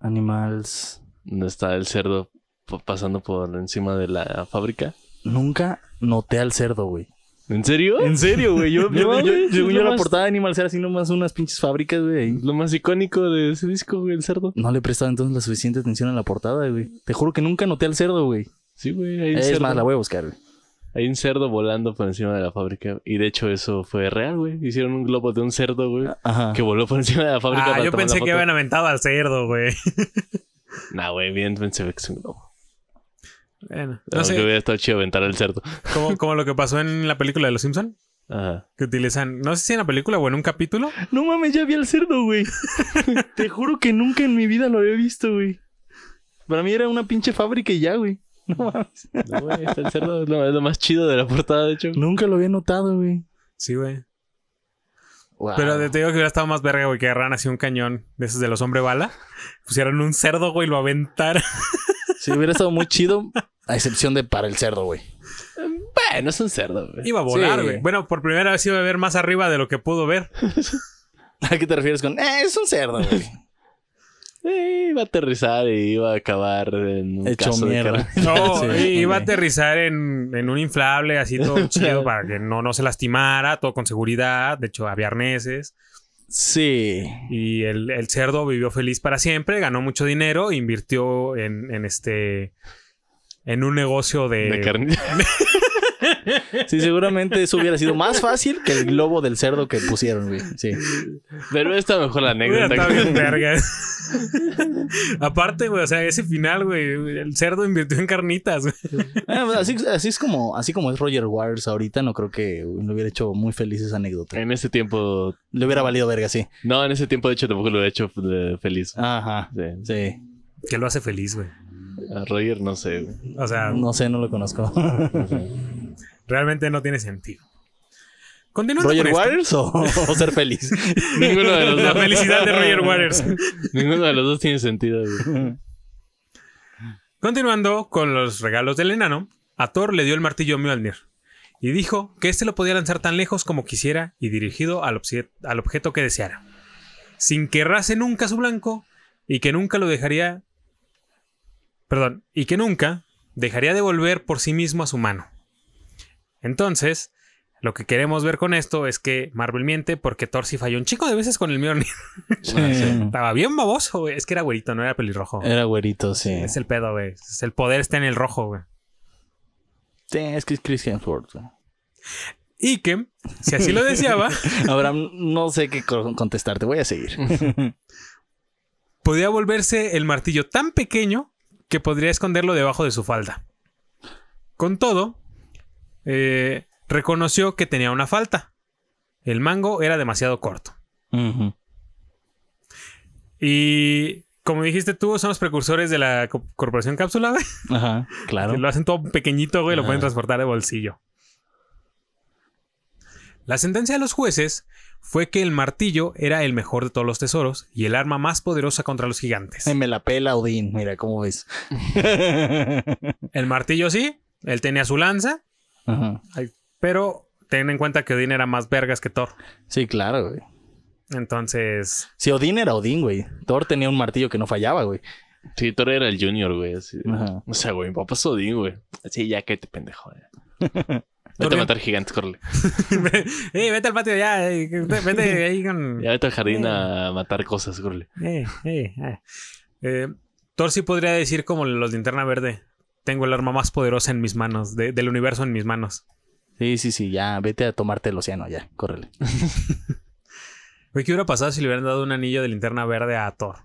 Animals. Donde está el cerdo pa- pasando por encima de la fábrica. Nunca noté al cerdo, güey. ¿En serio? En serio, güey. Yo, yo, yo- yo, la más- portada de Animals era así nomás unas pinches fábricas, güey. Lo más icónico de ese disco, güey, el cerdo. No le prestaba entonces la suficiente atención a la portada, güey. Te juro que nunca noté al cerdo, güey. Sí, güey, el Es cerdo. más, la voy a buscar, güey. Hay un cerdo volando por encima de la fábrica. Y de hecho, eso fue real, güey. Hicieron un globo de un cerdo, güey. Ajá. Que voló por encima de la fábrica. Ah, para yo tomar pensé la que habían aventado al cerdo, güey. Nah, güey, evidentemente se ve que es un globo. Bueno, no Aunque sé, hubiera estado chido aventar al cerdo. como, como lo que pasó en la película de Los Simpson Ajá. que utilizan, no sé si en la película o en un capítulo, No mames, ya vi al cerdo, güey. Te juro que nunca en mi vida lo había visto, güey. Para mí era una pinche fábrica y ya, güey. No mames. No, güey, está el cerdo es lo, es lo más chido de la portada, de hecho. Nunca lo había notado, güey. sí, güey. Wow. Pero te digo que hubiera estado más verga, güey, que agarraran así un cañón de esos de los hombre bala, pusieran un cerdo, güey, y lo aventaran. Sí, hubiera estado muy chido, a excepción de para el cerdo, güey. Bueno, es un cerdo, güey. Iba a volar, Sí. güey. Bueno, por primera vez iba a ver más arriba de lo que pudo ver. ¿A qué te refieres con, eh, es un cerdo, güey? Eh, iba a aterrizar y iba a acabar en un Hecho caso de mierda. No, Sí, i- iba a aterrizar en, en un inflable, así todo chido, para que no, no se lastimara, todo con seguridad. De hecho, había arneses. Sí. Y el, el cerdo vivió feliz para siempre, ganó mucho dinero, invirtió en, en este. En un negocio de. De carne. Sí, seguramente eso hubiera sido más fácil que el globo del cerdo que pusieron, güey. Sí. Pero está mejor la Hubiera anécdota. bien verga. Aparte, güey, o sea, ese final, güey, el cerdo invirtió en carnitas, güey. Ah, pues así, así es como, así como es Roger Waters ahorita, no creo que le hubiera hecho muy feliz esa anécdota. En ese tiempo. Le hubiera valido verga, sí. No, en ese tiempo, de hecho, tampoco lo he hecho eh, feliz. Ajá. Sí. Sí. Que lo hace feliz, güey. A Roger, no sé, güey. O sea, No sé, no lo conozco. No sé. Realmente no tiene sentido. Continuando ¿Roger con esto. Waters o, o ser feliz? Ninguno de los La dos. felicidad de Roger Waters. Ninguno de los dos tiene sentido, güey. Continuando con los regalos del enano, a Thor le dio el martillo Mjolnir y dijo que éste lo podía lanzar tan lejos como quisiera y dirigido al, al objeto que deseara, sin que errase nunca su blanco y que nunca lo dejaría. Perdón, y que nunca dejaría de volver por sí mismo a su mano. Entonces, lo que queremos ver con esto es que Marvel miente porque Thor sí falló un chico de veces con el Mjolnir. Sí. Estaba bien baboso, güey. Es que era güerito, no era pelirrojo. Era güerito, sí. Es el pedo, güey. El poder está en el rojo, güey. Sí, es que es Chris Hemsworth. güey. Y que, si así lo deseaba, Abraham, no sé qué co- contestarte. Voy a seguir. podía volverse el martillo tan pequeño que podría esconderlo debajo de su falda. Con todo, eh, reconoció que tenía una falta. El mango era demasiado corto. Y como dijiste tú, son los precursores de la co- corporación cápsula, güey. Ajá, claro. Que lo hacen todo pequeñito, güey, lo Ajá. pueden transportar de bolsillo. La sentencia de los jueces fue que el martillo era el mejor de todos los tesoros y el arma más poderosa contra los gigantes. Ay, me la pela Odín, mira cómo ves. El martillo sí, él tenía su lanza, Ajá. ay, pero ten en cuenta que Odín era más vergas que Thor. Sí, claro, güey. Entonces, Si Odín era Odín, güey. Thor tenía un martillo que no fallaba, güey. Sí, Thor era el junior, güey. así. Ajá. O sea, güey, mi papá es Odín, güey. Sí, ya que te pendejo. Ya. Thor Vete a matar gigantes, corre. eh, vete al patio ya, eh, vete ahí con... Ya vete al jardín a matar cosas, corre. Eh, eh, eh. Eh, Thor sí podría decir como los linterna verde. Tengo el arma más poderosa en mis manos, de- del universo en mis manos. Sí, sí, sí, ya. Vete a tomarte el océano, ya. Córrele. Güey, ¿qué hubiera pasado si le hubieran dado un anillo de linterna verde a Thor?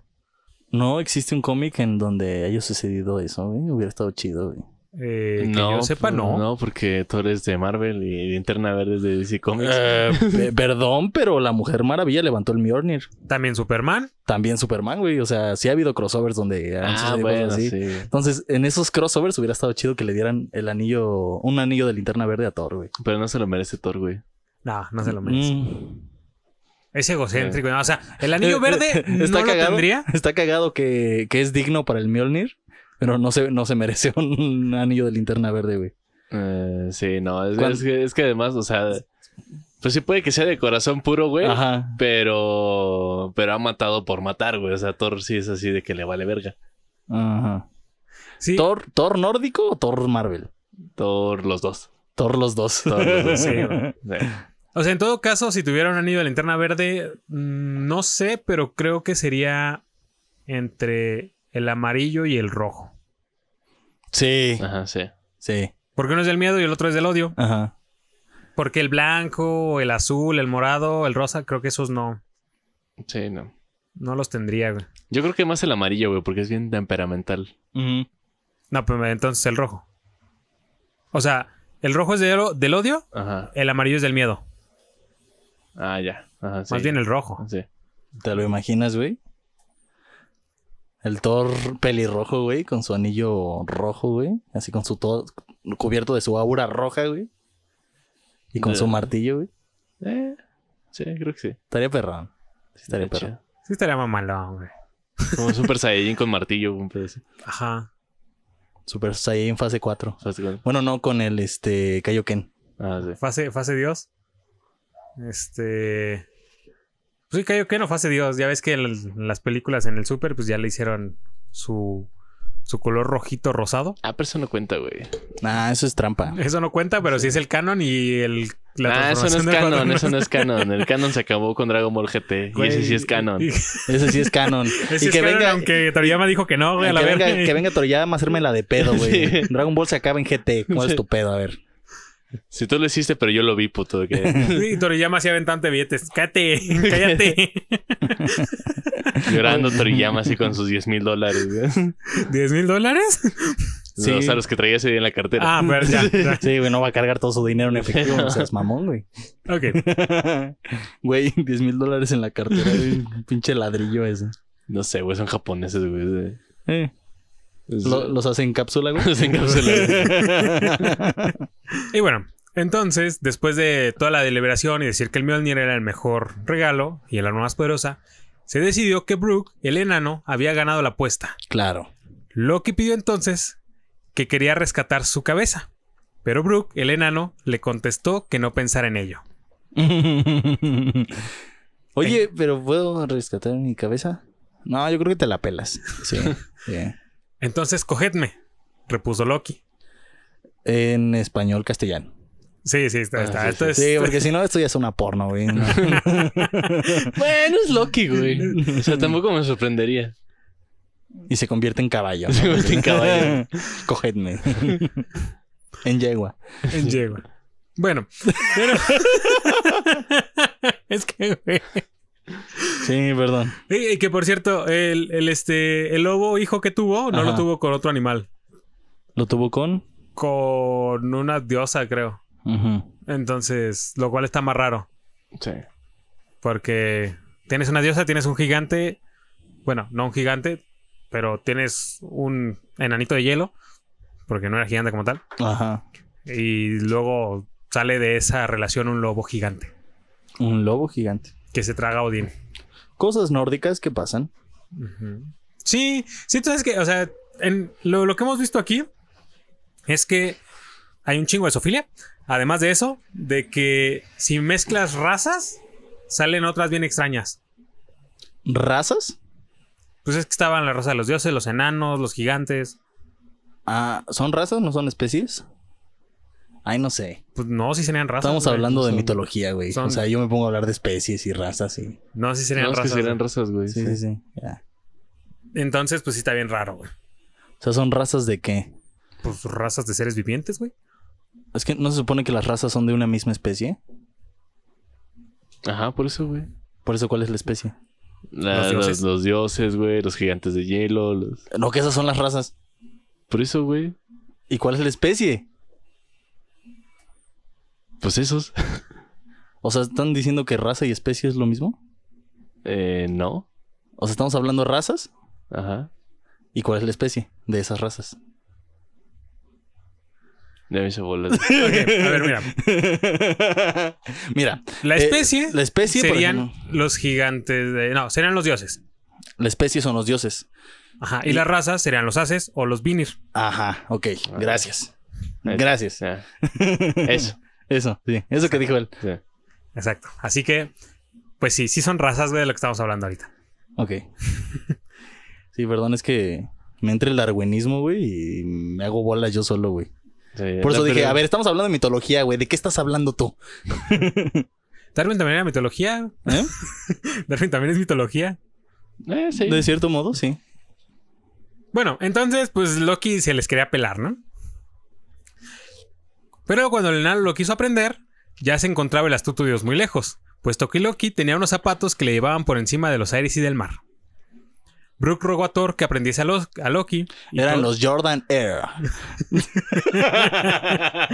No existe un cómic en donde haya sucedido eso, güey. Hubiera estado chido, güey. Eh, que yo sepa, pues, no. No, porque Thor es de Marvel y Linterna Verde es de DC Comics. Eh, pe- perdón, pero la Mujer Maravilla levantó el Mjolnir. También Superman. También Superman, güey. O sea, sí ha habido crossovers donde han ah, bueno, así. sí. Entonces, en esos crossovers hubiera estado chido que le dieran el anillo, un anillo de linterna verde a Thor, güey. Pero no se lo merece Thor, güey. No, no se lo merece. Mm. Es egocéntrico. ¿no? O sea, el anillo verde no está lo cagado, tendría. Está cagado que, que es digno para el Mjolnir, pero no se, no se merece un anillo de linterna verde, güey. Eh, sí, no. Es, ¿Cuán- es que, es que además, o sea... Pues sí puede que sea de corazón puro, güey. Ajá. Pero... Pero ha matado por matar, güey. O sea, Thor sí es así de que le vale verga. Ajá. Sí. ¿Thor, ¿Thor nórdico o Thor Marvel? Thor los dos. Thor los dos. Thor los dos. Sí, güey. Sí. O sea, en todo caso, si tuviera un anillo de linterna verde, mm, no sé, pero creo que sería entre el amarillo y el rojo. sí, Ajá, sí. sí. Porque uno es del miedo y el otro es del odio. Ajá. Porque el blanco, el azul, el morado, el rosa, creo que esos no, Sí, no. no los tendría, güey. Yo creo que más el amarillo, güey, porque es bien temperamental. Ujú. No, pero entonces el rojo. O sea, el rojo es del, del odio, Ajá. el amarillo es del miedo. Ah, ya. Ajá, sí. Más bien el rojo. Sí. ¿Te lo imaginas, güey? El Thor pelirrojo, güey, con su anillo rojo, güey. Así con su todo cubierto de su aura roja, güey. Y con su martillo, güey. Eh, sí, creo que sí. Estaría perrón. Sí, estaría perrón. Sí estaría mamalón, güey. Como Super Saiyajin con martillo, un pedo así. Ajá. Super Saiyan fase 4. ¿Sabes cuál? Bueno, no con el este Kaioken. Ah, sí. Fase, fase Dios. Este. Pues sí, cayó que no fase Dios. Ya ves que las películas en el Super, pues ya le hicieron su, su color rojito rosado. Ah, pero eso no cuenta, güey. Ah, eso es trampa. Eso no cuenta, pero sí es el canon y el. la ah, eso no es canon, eso no es canon. El canon se acabó con Dragon Ball GT. Y ese sí es canon. Y- Ese sí es canon. ese y es que canon, venga, aunque Toriyama dijo que no, güey, a la que, venga, que venga Toriyama a hacerme la de pedo, güey. Sí. Dragon Ball se acaba en GT. ¿Cómo es tu pedo? A ver. Si tú lo hiciste, pero yo lo vi, puto. Que... Sí, Toriyama hacía aventante billetes. Cállate, cállate. Llorando Toriyama así con sus 10 mil dólares. güey. ¿10 mil dólares? Sí. O sea, los que traía ese día en la cartera. Ah, pero ya. ya. Sí, güey, no va a cargar todo su dinero en efectivo. No seas mamón, güey. Ok. Güey, 10 mil dólares en la cartera, güey. Un Pinche ladrillo ese. No sé, güey, son japoneses, güey. Eh, Es- lo- los hace en cápsula, güey. los encapsulan. Y bueno, entonces, después de toda la deliberación y decir que el Mjolnir era el mejor regalo y el arma más poderosa, se decidió que Brook, el enano, había ganado la apuesta. Claro. Loki pidió entonces que quería rescatar su cabeza. Pero Brook, el enano, le contestó que no pensara en ello. Oye, pero ¿puedo rescatar mi cabeza? No, yo creo que te la pelas. Sí. sí. Entonces, cogedme, repuso Loki. En español castellano. Sí, sí, está. Ah, está. sí, Esto sí. es- Sí, porque si no, esto ya es una porno, güey. No. bueno, es Loki, güey. O sea, tampoco me sorprendería. Y se convierte en caballo. Se convierte en caballo. Cogedme. en yegua. en yegua. Bueno, pero... es que, güey. Sí, perdón. Y y que por cierto, el, el, este, el lobo hijo que tuvo, no lo tuvo con otro animal. ¿Lo tuvo con? Con una diosa, creo. Ujú. Entonces, lo cual está más raro. Sí. Porque tienes una diosa, tienes un gigante. Bueno, no un gigante, pero tienes un enanito de hielo. Porque no era gigante como tal. Ajá. Y luego sale de esa relación un lobo gigante. Un lobo gigante. Que se traga a Odín. Cosas nórdicas que pasan. Sí, sí, tú sabes que, o sea, en lo, lo que hemos visto aquí es que hay un chingo de sofilia. Además de eso, de que si mezclas razas, salen otras bien extrañas. ¿Razas? Pues es que estaban la raza de los dioses, los enanos, los gigantes. Ah, ¿Son razas? ¿No son especies? Ay, no sé. Pues no, si serían razas. Estamos güey. hablando de son- mitología, güey. son- O sea, yo me pongo a hablar de especies y razas y... No, si serían No, es que razas. serían razas, güey. Sí, sí, sí. Entonces, pues sí está bien raro, güey. O sea, ¿son razas de qué? Pues razas de seres vivientes, güey. Es que no se supone que las razas son de una misma especie. Ajá, por eso, güey. Por eso, ¿cuál es la especie? La- Los los, dioses. los dioses, güey. Los gigantes de hielo. los- No, que esas son las razas. Por eso, güey. ¿Y cuál es la especie? Pues esos. O sea, ¿están diciendo que raza y especie es lo mismo? Eh, no. O sea, estamos hablando de razas. Ajá. ¿Y cuál es la especie de esas razas? Ya me hice bolas. Ok, a ver, mira. Mira, La Eh, especie, la especie, serían ejemplo. los gigantes de... No, serían los dioses. la especie son los dioses. Ajá. Y, las razas serían los haces o los vinir. Ajá, ok. Gracias. Eso. Gracias. Ya. Eso. Eso, sí. Eso que dijo él. Sí. Exacto. Así que, pues sí, sí son razas, güey, de lo que estamos hablando ahorita. Ok. Sí, perdón, es que me entra el darwinismo, güey, y me hago bolas yo solo, güey. Sí, Por eso dije, pero- a ver, estamos hablando de mitología, güey. ¿De qué estás hablando tú? Darwin también era mitología. ¿Eh? Darwin también es mitología. Eh, sí. De cierto modo, sí. Bueno, entonces, pues Loki se les quería pelar, ¿no? Pero cuando el enano lo quiso aprender, ya se encontraba el astuto dios muy lejos, puesto que Loki tenía unos zapatos que le llevaban por encima de los aires y del mar. Brook rogó a Thor que aprendiese a, Lo- a Loki. y Eran Thor- los Jordan Air.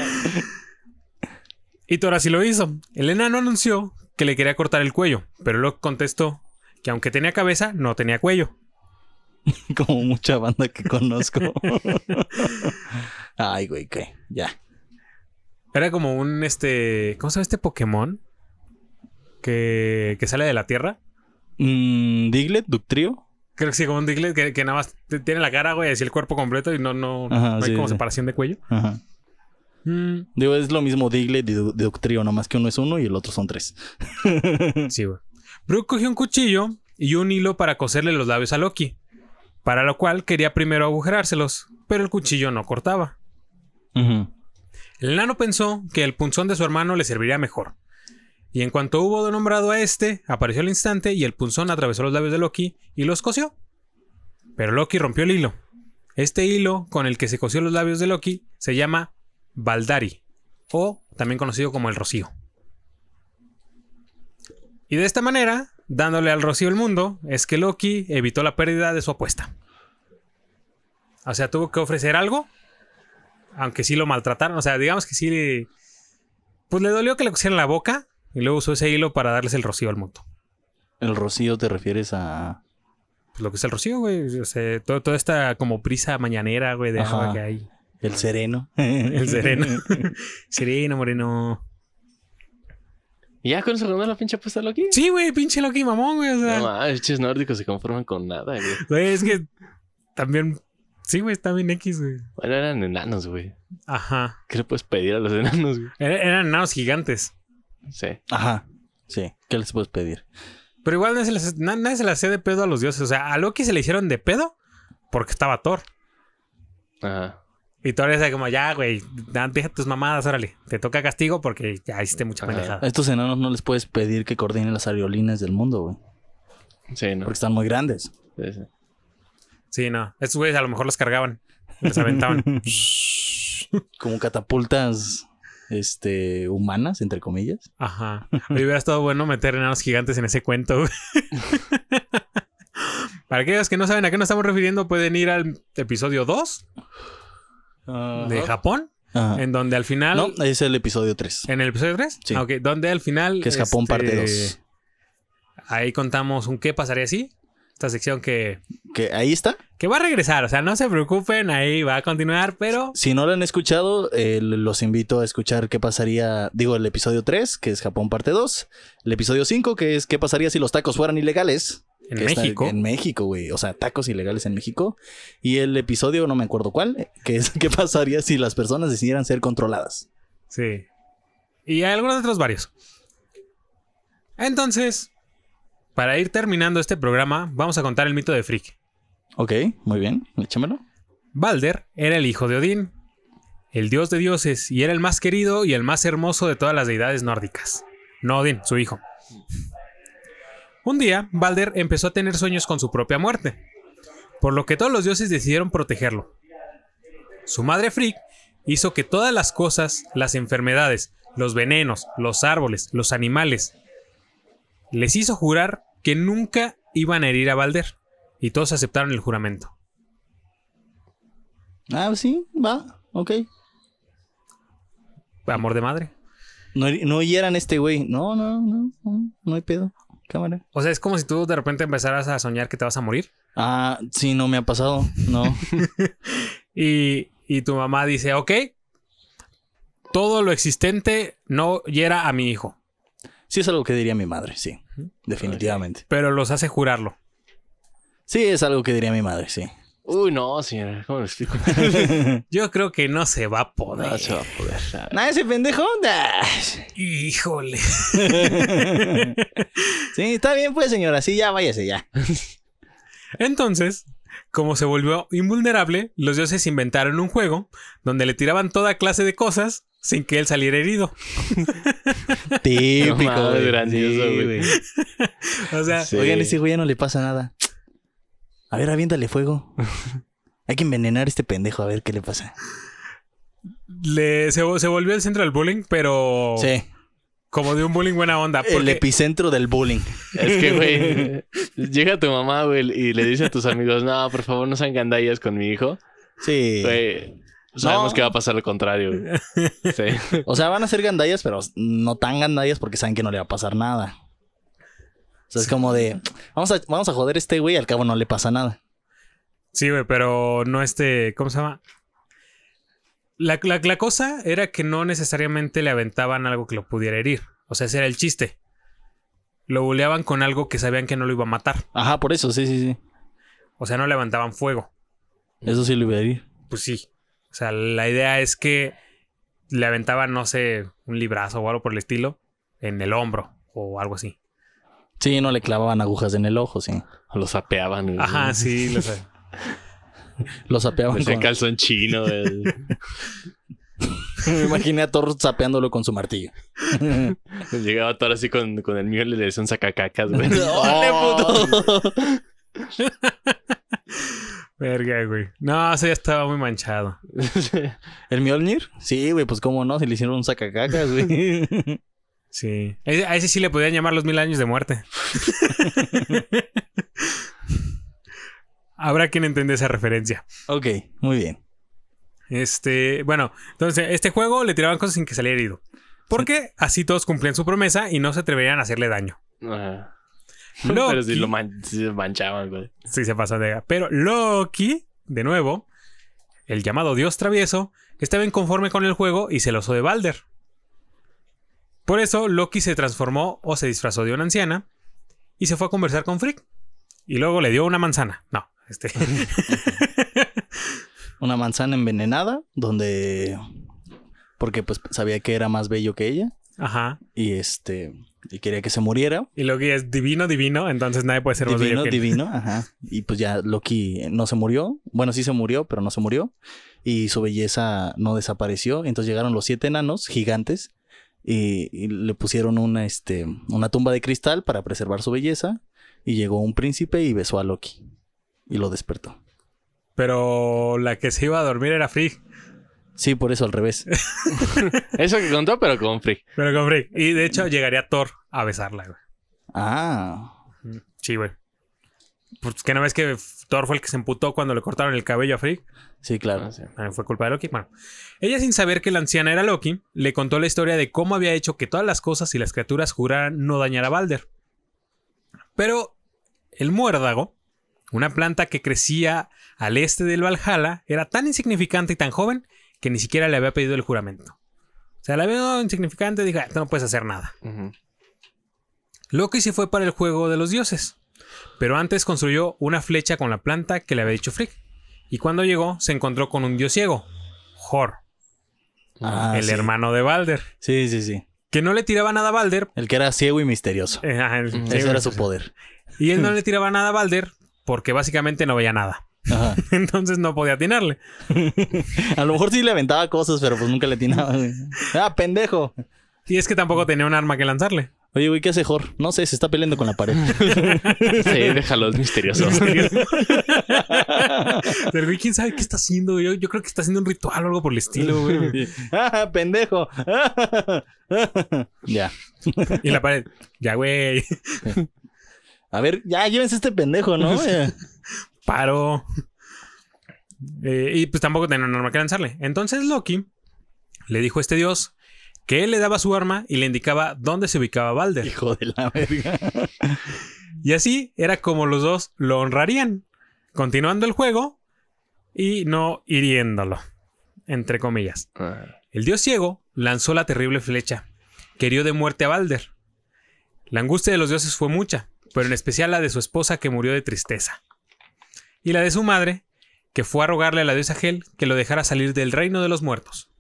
Y Thor así lo hizo. El enano anunció que le quería cortar el cuello, pero Loki contestó que aunque tenía cabeza, no tenía cuello. Como mucha banda que conozco. Ay, güey, ¿qué? Ya. Era como un este. ¿Cómo se llama este Pokémon? Que, que sale de la tierra. Mm, Diglett, Ductrio. Creo que sí, como un Diglett que, que nada más tiene la cara, güey, así el cuerpo completo y no, no, Ajá, no hay sí, como sí. separación de cuello. Ajá. Mm, Digo, es lo mismo Diglett y Du- Ductrio, nomás que uno es uno y el otro son tres. sí, güey. Brook cogió un cuchillo y un hilo para coserle los labios a Loki. Para lo cual quería primero agujerárselos, pero el cuchillo no cortaba. Ujú. El enano pensó que el punzón de su hermano le serviría mejor. Y en cuanto hubo nombrado a este, apareció al instante y el punzón atravesó los labios de Loki y los cosió. Pero Loki rompió el hilo. Este hilo con el que se cosió los labios de Loki se llama Baldari, o también conocido como el rocío. Y de esta manera, dándole al rocío el mundo, es que Loki evitó la pérdida de su apuesta. O sea, tuvo que ofrecer algo aunque sí lo maltrataron. O sea, digamos que sí le. Pues le dolió que le cosieran la boca. Y luego usó ese hilo para darles el rocío al mundo. El rocío te refieres a. Pues lo que es el rocío, güey. O sea, todo- toda esta como prisa mañanera, güey, de Ajá. agua que hay. El sereno. El sereno. Sereno, moreno. ¿Y ya con eso ganó la pinche apuesta Loki? Sí, güey, pinche Loki mamón, güey. O sea, No pinches nórdicos se conforman con nada, güey. güey, es que también. Sí, güey, está bien X, güey. Bueno, eran enanos, güey. Ajá. ¿Qué le puedes pedir a los enanos, güey? Era- Eran enanos gigantes. Sí. Ajá. Sí. ¿Qué les puedes pedir? Pero igual nadie se, les, na- nadie se le hacía de pedo a los dioses. O sea, a Loki se le hicieron de pedo porque estaba Thor. Ajá. Y Thor decía como, ya, güey, da- deja tus mamadas, órale. Te toca castigo porque ya hiciste mucha Ajá. A estos enanos no les puedes pedir que coordinen las aerolíneas del mundo, güey. Sí, ¿no? Porque están muy grandes. Sí, sí. Sí, no. Estos güeyes a lo mejor los cargaban. Les aventaban. Como catapultas este humanas, entre comillas. Ajá. Oye, hubiera estado bueno meter enanos gigantes en ese cuento. Para aquellos que no saben a qué nos estamos refiriendo, pueden ir al episodio 2 de Japón, Ajá. en donde al final... No, es el episodio 3. ¿En el episodio 3? Sí. Ah, ok. Donde al final... Que es Japón este, parte 2. Ahí contamos un qué pasaría así. Esta sección que, Que ahí está. que va a regresar. O sea, no se preocupen, ahí va a continuar, pero... Si no lo han escuchado, eh, los invito a escuchar qué pasaría, digo, el episodio 3, que es Japón parte 2, el episodio 5, que es qué pasaría si los tacos fueran ilegales. En México. en México, güey. O sea, tacos ilegales en México. Y el episodio, no me acuerdo cuál, que es qué pasaría si las personas decidieran ser controladas. Sí. Y hay algunos otros varios. Entonces, para ir terminando este programa, vamos a contar el mito de Frick. Ok, muy bien, échamelo. Balder era el hijo de Odín, el dios de dioses, y era el más querido y el más hermoso de todas las deidades nórdicas. No Odín, su hijo. Un día, Balder empezó a tener sueños con su propia muerte, por lo que todos los dioses decidieron protegerlo. Su madre Frigg hizo que todas las cosas, las enfermedades, los venenos, los árboles, los animales, les hizo jurar que nunca iban a herir a Balder, y todos aceptaron el juramento. Ah, sí, va, ok. Amor de madre. No, no hieran este güey. No, no, no, no, no hay pedo. Cámara. O sea, es como si tú de repente empezaras a soñar que te vas a morir. Ah, sí, no me ha pasado. No. Y, y tu mamá dice, ok, todo lo existente no hiera a mi hijo, Sí, es algo que diría mi madre, sí. Definitivamente. pero los hace jurarlo. Sí, es algo que diría mi madre, sí. Uy, no, señora. ¿Cómo lo explico? Yo creo que no se va a poder. No se va a poder. A ver. Nah, ese pendejo. Híjole. Sí, está bien, pues, señora. Sí, ya váyase ya. Entonces, como se volvió invulnerable, los dioses inventaron un juego donde le tiraban toda clase de cosas sin que él saliera herido. Típico. No mames, güey. grandioso, Sí, güey. O sea, Sí. Oigan, ese güey ya no le pasa nada. A ver, aviéntale fuego. Hay que envenenar a este pendejo a ver qué le pasa. le, se, se volvió el centro del bullying, pero Sí, como de un bullying buena onda. el epicentro del bullying. Es que, güey, llega tu mamá, güey, y le dice a tus amigos, no, por favor, no sean gandallas con mi hijo. Sí. Güey, sabemos No. que va a pasar lo contrario, güey. Sí. O sea, van a ser gandallas, pero no tan gandallas porque saben que no le va a pasar nada. O sea, es como de, vamos a, vamos a joder a este güey y al cabo no le pasa nada. Sí, güey, pero no este. ¿Cómo se llama? La, la- la cosa era que no necesariamente le aventaban algo que lo pudiera herir. O sea, ese era el chiste. Lo buleaban con algo que sabían que no lo iba a matar. Ajá, por eso, sí, sí, sí. O sea, no levantaban fuego. Eso sí lo iba a ir. Pues sí. O sea, la idea es que le aventaban, no sé, un librazo o algo por el estilo en el hombro o algo así. Sí, no le clavaban agujas en el ojo, sí. Lo sapeaban, güey. Ajá, sí, lo sé. Lo sapeaban Ese con... calzón chino. Me imaginé a Thor sapeándolo con su martillo. Llegaba todo así con, con el mío y le decía un sacacacas, güey. ¡Ole, puto! Verga, güey. No, eso ya estaba muy manchado. ¿El Mjolnir? Sí, güey, pues cómo no, si le hicieron un sacacacas, güey. Sí. Ese- A ese sí le podían llamar los mil años de muerte. Habrá quien entienda esa referencia. ok, muy bien. Este, bueno, entonces, este juego le tiraban cosas sin que saliera herido. Porque así todos cumplían su promesa y no se atreverían a hacerle daño. Ajá. Loki- Pero sí lo man- sí lo manchaban, güey. Sí, se pasó de. Pero Loki, de nuevo, el llamado Dios travieso, estaba inconforme con el juego y celoso de Balder. Por eso, Loki se transformó o se disfrazó de una anciana y se fue a conversar con Frick. Y luego le dio una manzana. No, este. Una manzana envenenada, donde... Porque pues sabía que era más bello que ella. Ajá. Y este... Y quería que se muriera. Y Loki es divino, divino, entonces nadie puede ser más Divino, divino, ajá. Y pues ya Loki no se murió. Bueno, sí se murió, pero no se murió. Y su belleza no desapareció. Entonces llegaron los siete enanos gigantes y, y le pusieron una, este, una tumba de cristal para preservar su belleza. Y llegó un príncipe y besó a Loki. Y lo despertó. Pero la que se iba a dormir era Frigg. Sí, por eso al revés. Eso que contó, pero con Frick. Pero con Frigg. Y de hecho llegaría Thor a besarla, güey. Ah, Sí, güey. Pues que no ves que Thor fue el que se emputó cuando le cortaron el cabello a Frigg. sí, claro. Ah, sí. Ah, Fue culpa de Loki. Bueno, ella sin saber que la anciana era Loki, le contó la historia de cómo había hecho que todas las cosas y las criaturas juraran no dañar a Balder. Pero el muérdago, una planta que crecía al este del Valhalla, era tan insignificante y tan joven que ni siquiera le había pedido el juramento. O sea, la veo insignificante y dijo, "Ah, tú no puedes hacer nada. Ujú. Loki se fue para el juego de los dioses, pero antes construyó una flecha con la planta que le había dicho Frigg. Y cuando llegó, se encontró con un dios ciego, Hor, Ah, el sí. hermano de Balder, Sí, sí, sí. que no le tiraba nada a Balder. El que era ciego y misterioso. eh, ajá, el- Ese era su poder. Y él no le tiraba nada a Balder porque básicamente no veía nada. Ajá. Entonces no podía atinarle. A lo mejor sí le aventaba cosas, pero pues nunca le atinaba. güey. Ah, pendejo. Y es que tampoco tenía un arma que lanzarle. Oye, güey, ¿qué hace Jor? No sé, se está peleando con la pared. Sí, déjalo, es misterioso. Pero güey, quién sabe qué está haciendo. Yo, yo creo que está haciendo un ritual o algo por el estilo, güey. ah, pendejo. ya. Y la pared, ya, güey, A ver, ya llévense este pendejo, ¿no? Paro. Eh, y pues tampoco tenía un arma que lanzarle. Entonces Loki le dijo a este dios que él le daba su arma y le indicaba dónde se ubicaba Balder. Hijo de la verga. Y así era como los dos lo honrarían, continuando el juego y no hiriéndolo, entre comillas. Ah, El dios ciego lanzó la terrible flecha, que hirió de muerte a Balder. La angustia de los dioses fue mucha, pero en especial la de su esposa que murió de tristeza. Y la de su madre, que fue a rogarle a la diosa Hel que lo dejara salir del reino de los muertos.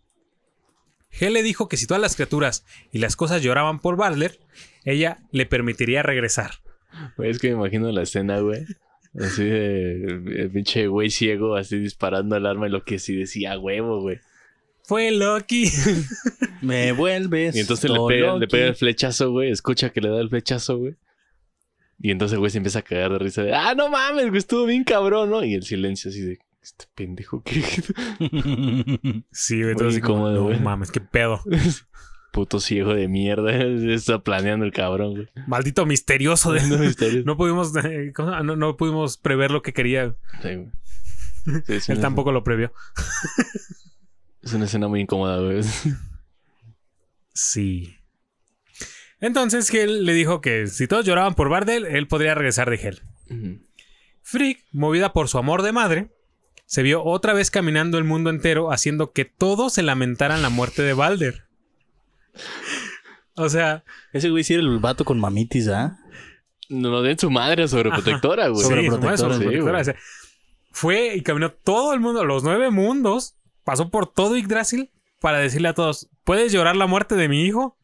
Hel le dijo que si todas las criaturas y las cosas lloraban por Balder, ella le permitiría regresar. Güey, es que me imagino la escena, güey. Así de el pinche güey ciego, así disparando el arma y lo que sí decía huevo, güey. Fue Loki. Me vuelves. Y entonces le pega, le pega el flechazo, güey. Escucha que le da el flechazo, güey. Y entonces el güey se empieza a cagar de risa de, ah, no mames, güey, estuvo bien cabrón, ¿no? Y el silencio así de, Este pendejo que. Sí, güey. Entonces, como, no güey. mames, qué pedo. Puto ciego de mierda. Está planeando el cabrón, güey. Maldito misterioso. De... No. No pudimos, eh, no, no pudimos prever lo que quería. Sí, güey. Sí, Él tampoco lo previó. Es una escena muy incómoda, güey. Sí. Entonces Hel le dijo que si todos lloraban por Bardel, él podría regresar de Hel. Ujú. Frigg, movida por su amor de madre, se vio otra vez caminando el mundo entero haciendo que todos se lamentaran la muerte de Balder. O sea, Ese güey sí era el vato con mamitis, ¿ah? No lo den su madre sobreprotectora, güey. sí, Sobreprotectora, sí, o sea, fue y caminó todo el mundo, los nueve mundos, pasó por todo Yggdrasil para decirle a todos, ¿puedes llorar la muerte de mi hijo?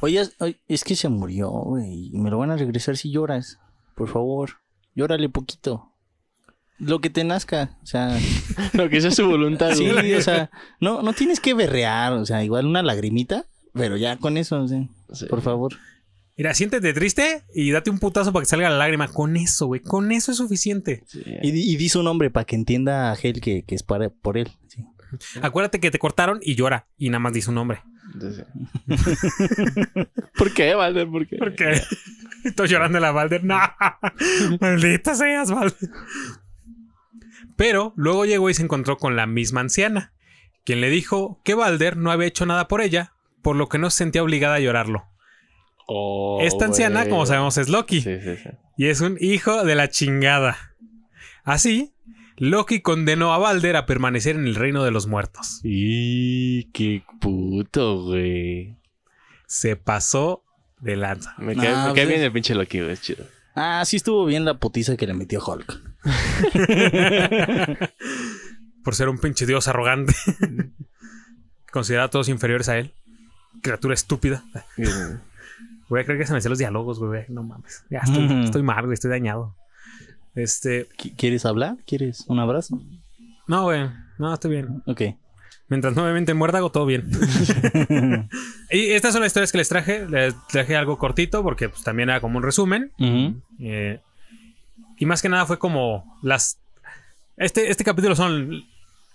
Oye, es- que se murió, güey. Y me lo van a regresar si lloras. Por favor, llórale poquito. Lo que te nazca. O sea, Lo que sea su voluntad, sí, güey. o sea, no, no tienes que berrear. O sea, igual una lagrimita, pero ya con eso, o sea, Sí. por favor. Mira, siéntete triste y date un putazo para que salga la lágrima. Con eso, güey, con eso es suficiente. Sí. Y, di- y di su nombre para que entienda a Gel que, que es para, por él. sí. Acuérdate que te cortaron y llora y nada más di su nombre. ¿Por qué, Valder? ¿Por qué? Estoy llorando en la Balder. No, maldita seas, Balder. Pero luego llegó y se encontró con la misma anciana, quien le dijo que Balder no había hecho nada por ella, por lo que no se sentía obligada a llorarlo. Oh, Esta anciana, como sabemos, es Loki Sí, sí, sí. y es un hijo de la chingada. Así, Loki condenó a Balder a permanecer en el reino de los muertos. Y qué puto, güey. Se pasó de lanza. Me cae, me cae bien el pinche Loki, güey. Es chido. Ah, sí estuvo bien la putiza que le metió Hulk. Por ser un pinche dios arrogante. Considerado a todos inferiores a él. Criatura estúpida. Voy a creer que se me hacían los diálogos, güey. No mames. Ya estoy, estoy mal, güey. Estoy dañado. Este. ¿Qui- ¿Quieres hablar? ¿Quieres un abrazo? No, güey. No, estoy bien. Ok. Mientras no me mienten muérdago, todo bien. y estas son las historias que les traje. Les traje algo cortito porque pues, también era como un resumen. Eh, y más que nada fue como las. Este, este capítulo son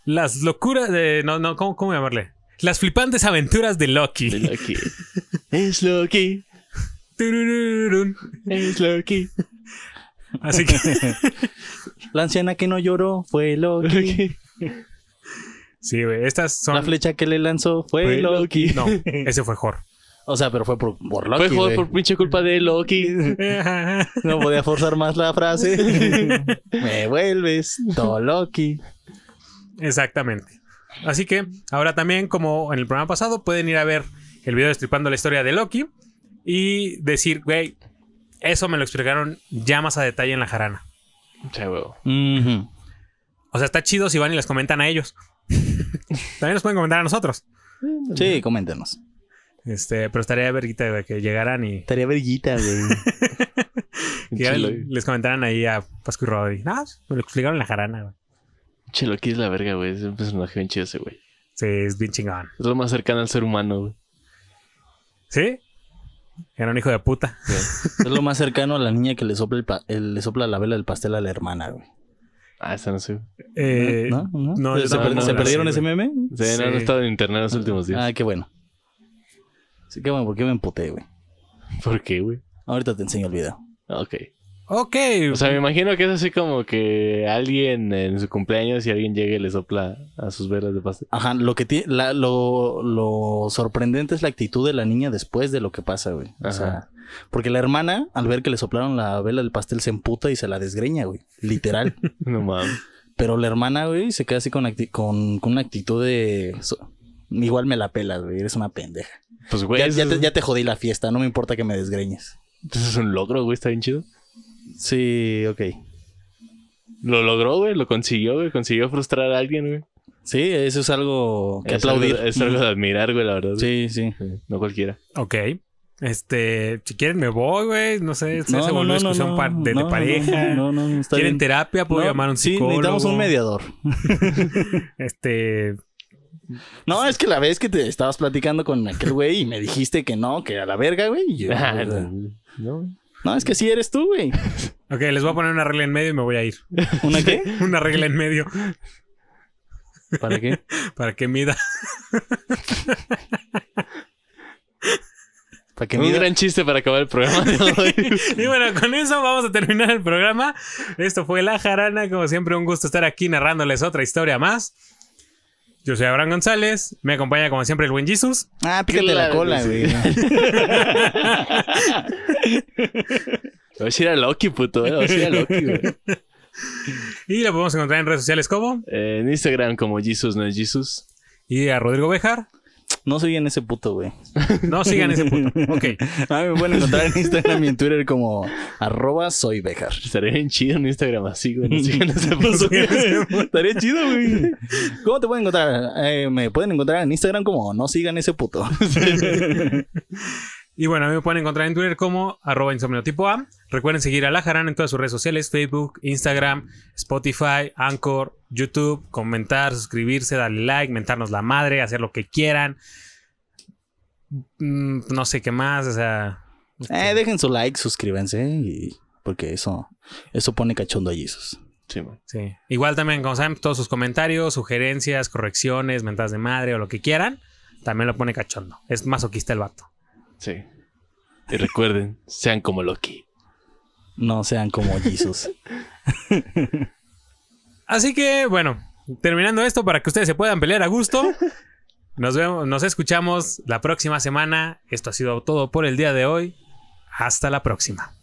las locuras de. No, no, ¿cómo, cómo llamarle? Las flipantes aventuras de Loki. De Loki. es Loki. Es Loki. Así que. La anciana que no lloró fue Loki. Sí, güey. Estas son. La flecha que le lanzó fue, Fue Loki. No, ese fue Thor. O sea, pero fue por, por Loki. Fue güey. por pinche culpa de Loki. No podía forzar más la frase. Me vuelves todo Loki. Exactamente. Así que ahora también, como en el programa pasado, pueden ir a ver el video destripando la historia de Loki y decir, güey, eso me lo explicaron ya más a detalle en la jarana. Che, huevo. O sea, está chido si van y les comentan a ellos. También nos pueden comentar a nosotros. Sí, coméntenos. Este, pero estaría verguita güey, que llegaran y Estaría verguita, güey. que les comentaran ahí a Pascu y Rodri. No, me lo explicaron en la jarana, güey. Che, Loki es la verga, güey. Es un personaje bien chido ese, güey. Sí, es bien chingón. Es lo más cercano al ser humano, güey. ¿Sí? Era un hijo de puta. Es lo más cercano a la niña que le sopla, el pa- el- le sopla la vela del pastel a la hermana, güey. Ah, esa no sé. Eh, ¿No? ¿No? no, ¿Se, per- se no, perdieron ese meme? Sí, no, Sí. no he estado en internet los últimos días. Ah, qué bueno. Sí, qué bueno, porque me emputé, güey. ¿Por qué, güey? Ahorita te enseño el video. Ok. Ok. O sea, me imagino que es así como que alguien en su cumpleaños y alguien llega y le sopla a sus velas de pastel. Ajá, lo que tiene, la- lo, lo sorprendente es la actitud de la niña después de lo que pasa, güey. O Ajá. sea, porque la hermana, al ver que le soplaron la vela del pastel, se emputa y se la desgreña, güey. Literal. No mames. Pero la hermana, güey, se queda así con, acti- con, con una actitud de. so- Igual me la pelas, güey. Eres una pendeja. Pues, güey, Ya, ya te, ya te jodí la fiesta, no me importa que me desgreñes. eso es un logro, güey. Está bien chido. Sí, ok. Lo logró, güey. Lo consiguió, güey. Consiguió frustrar a alguien, güey. Sí, eso es algo que Es aplaudir. algo- es algo de admirar, güey, la verdad. Sí, sí. Sí, No cualquiera. Ok. Este, si quieren me voy, güey. No sé, se, No, se no, volvió no, no, discusión no, pa- de, de no, no, pareja. No, no, no, está ¿Quieren bien. terapia? Puedo No, llamar a un Sí, psicólogo. necesitamos un mediador. Este, No, es que la vez que te estabas platicando con aquel güey y me dijiste que no, que a la verga, güey. y yo, Ah, no. No, es que sí eres tú, güey. Ok, les voy a poner una regla en medio y me voy a ir. ¿Una qué? Una regla en medio ¿Para qué? para que mida. Para que Un mida. gran chiste para acabar el programa de hoy. Y bueno, con eso vamos a terminar el programa. Esto fue La Jarana. Como siempre, un gusto estar aquí narrándoles otra historia más. Yo soy Abraham González. Me acompaña, como siempre, el buen Jesus. Ah, pícate la cola, güey. Voy a decir a Loki, puto. eh, Voy a decir a Loki, güey. Y lo podemos encontrar en redes sociales como. Eh, en Instagram como Jesus no es Jesus. Y a Rodrigo Bejar. No soy en ese puto, güey. No sigan ese punto. Ok. A mí me pueden encontrar en Instagram y en Twitter como arroba soy Bejar. Estaría bien chido en Instagram así, güey. No sigan ese puto. Estaría chido, güey. ¿Cómo te pueden encontrar? Eh, me pueden encontrar en Instagram como no sigan ese puto. Y bueno, a mí me pueden encontrar en Twitter como arroba insomnio tipo A. Recuerden seguir a La Jarana en todas sus redes sociales, Facebook, Instagram, Spotify, Anchor, YouTube, comentar, suscribirse, darle like, mentarnos la madre, hacer lo que quieran. Mm, no sé qué más, o sea... Eh, dejen su like, suscríbanse y porque eso eso pone cachondo a Jesus. Sí. Sí. Igual también, como saben, todos sus comentarios, sugerencias, correcciones, mentadas de madre o lo que quieran, también lo pone cachondo. Es masoquista el vato. Sí. Y recuerden, sean como Loki. No sean como Jesus. Así que, bueno, terminando esto para que ustedes se puedan pelear a gusto. Nos vemos, nos escuchamos la próxima semana. Esto ha sido todo por el día de hoy. Hasta la próxima.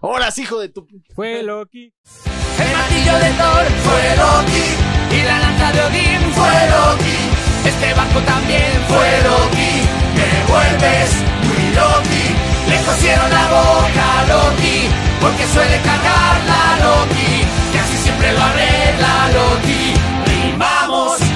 ¡Horas, hijo de tu Fue Loki. El martillo de Thor fue Loki y la lanza de Odín fue Loki este barco también fue Loki, me vuelves muy Loki, le cosieron la boca Loki, porque suele cargar la Loki, que así siempre lo arregla Loki, rimamos.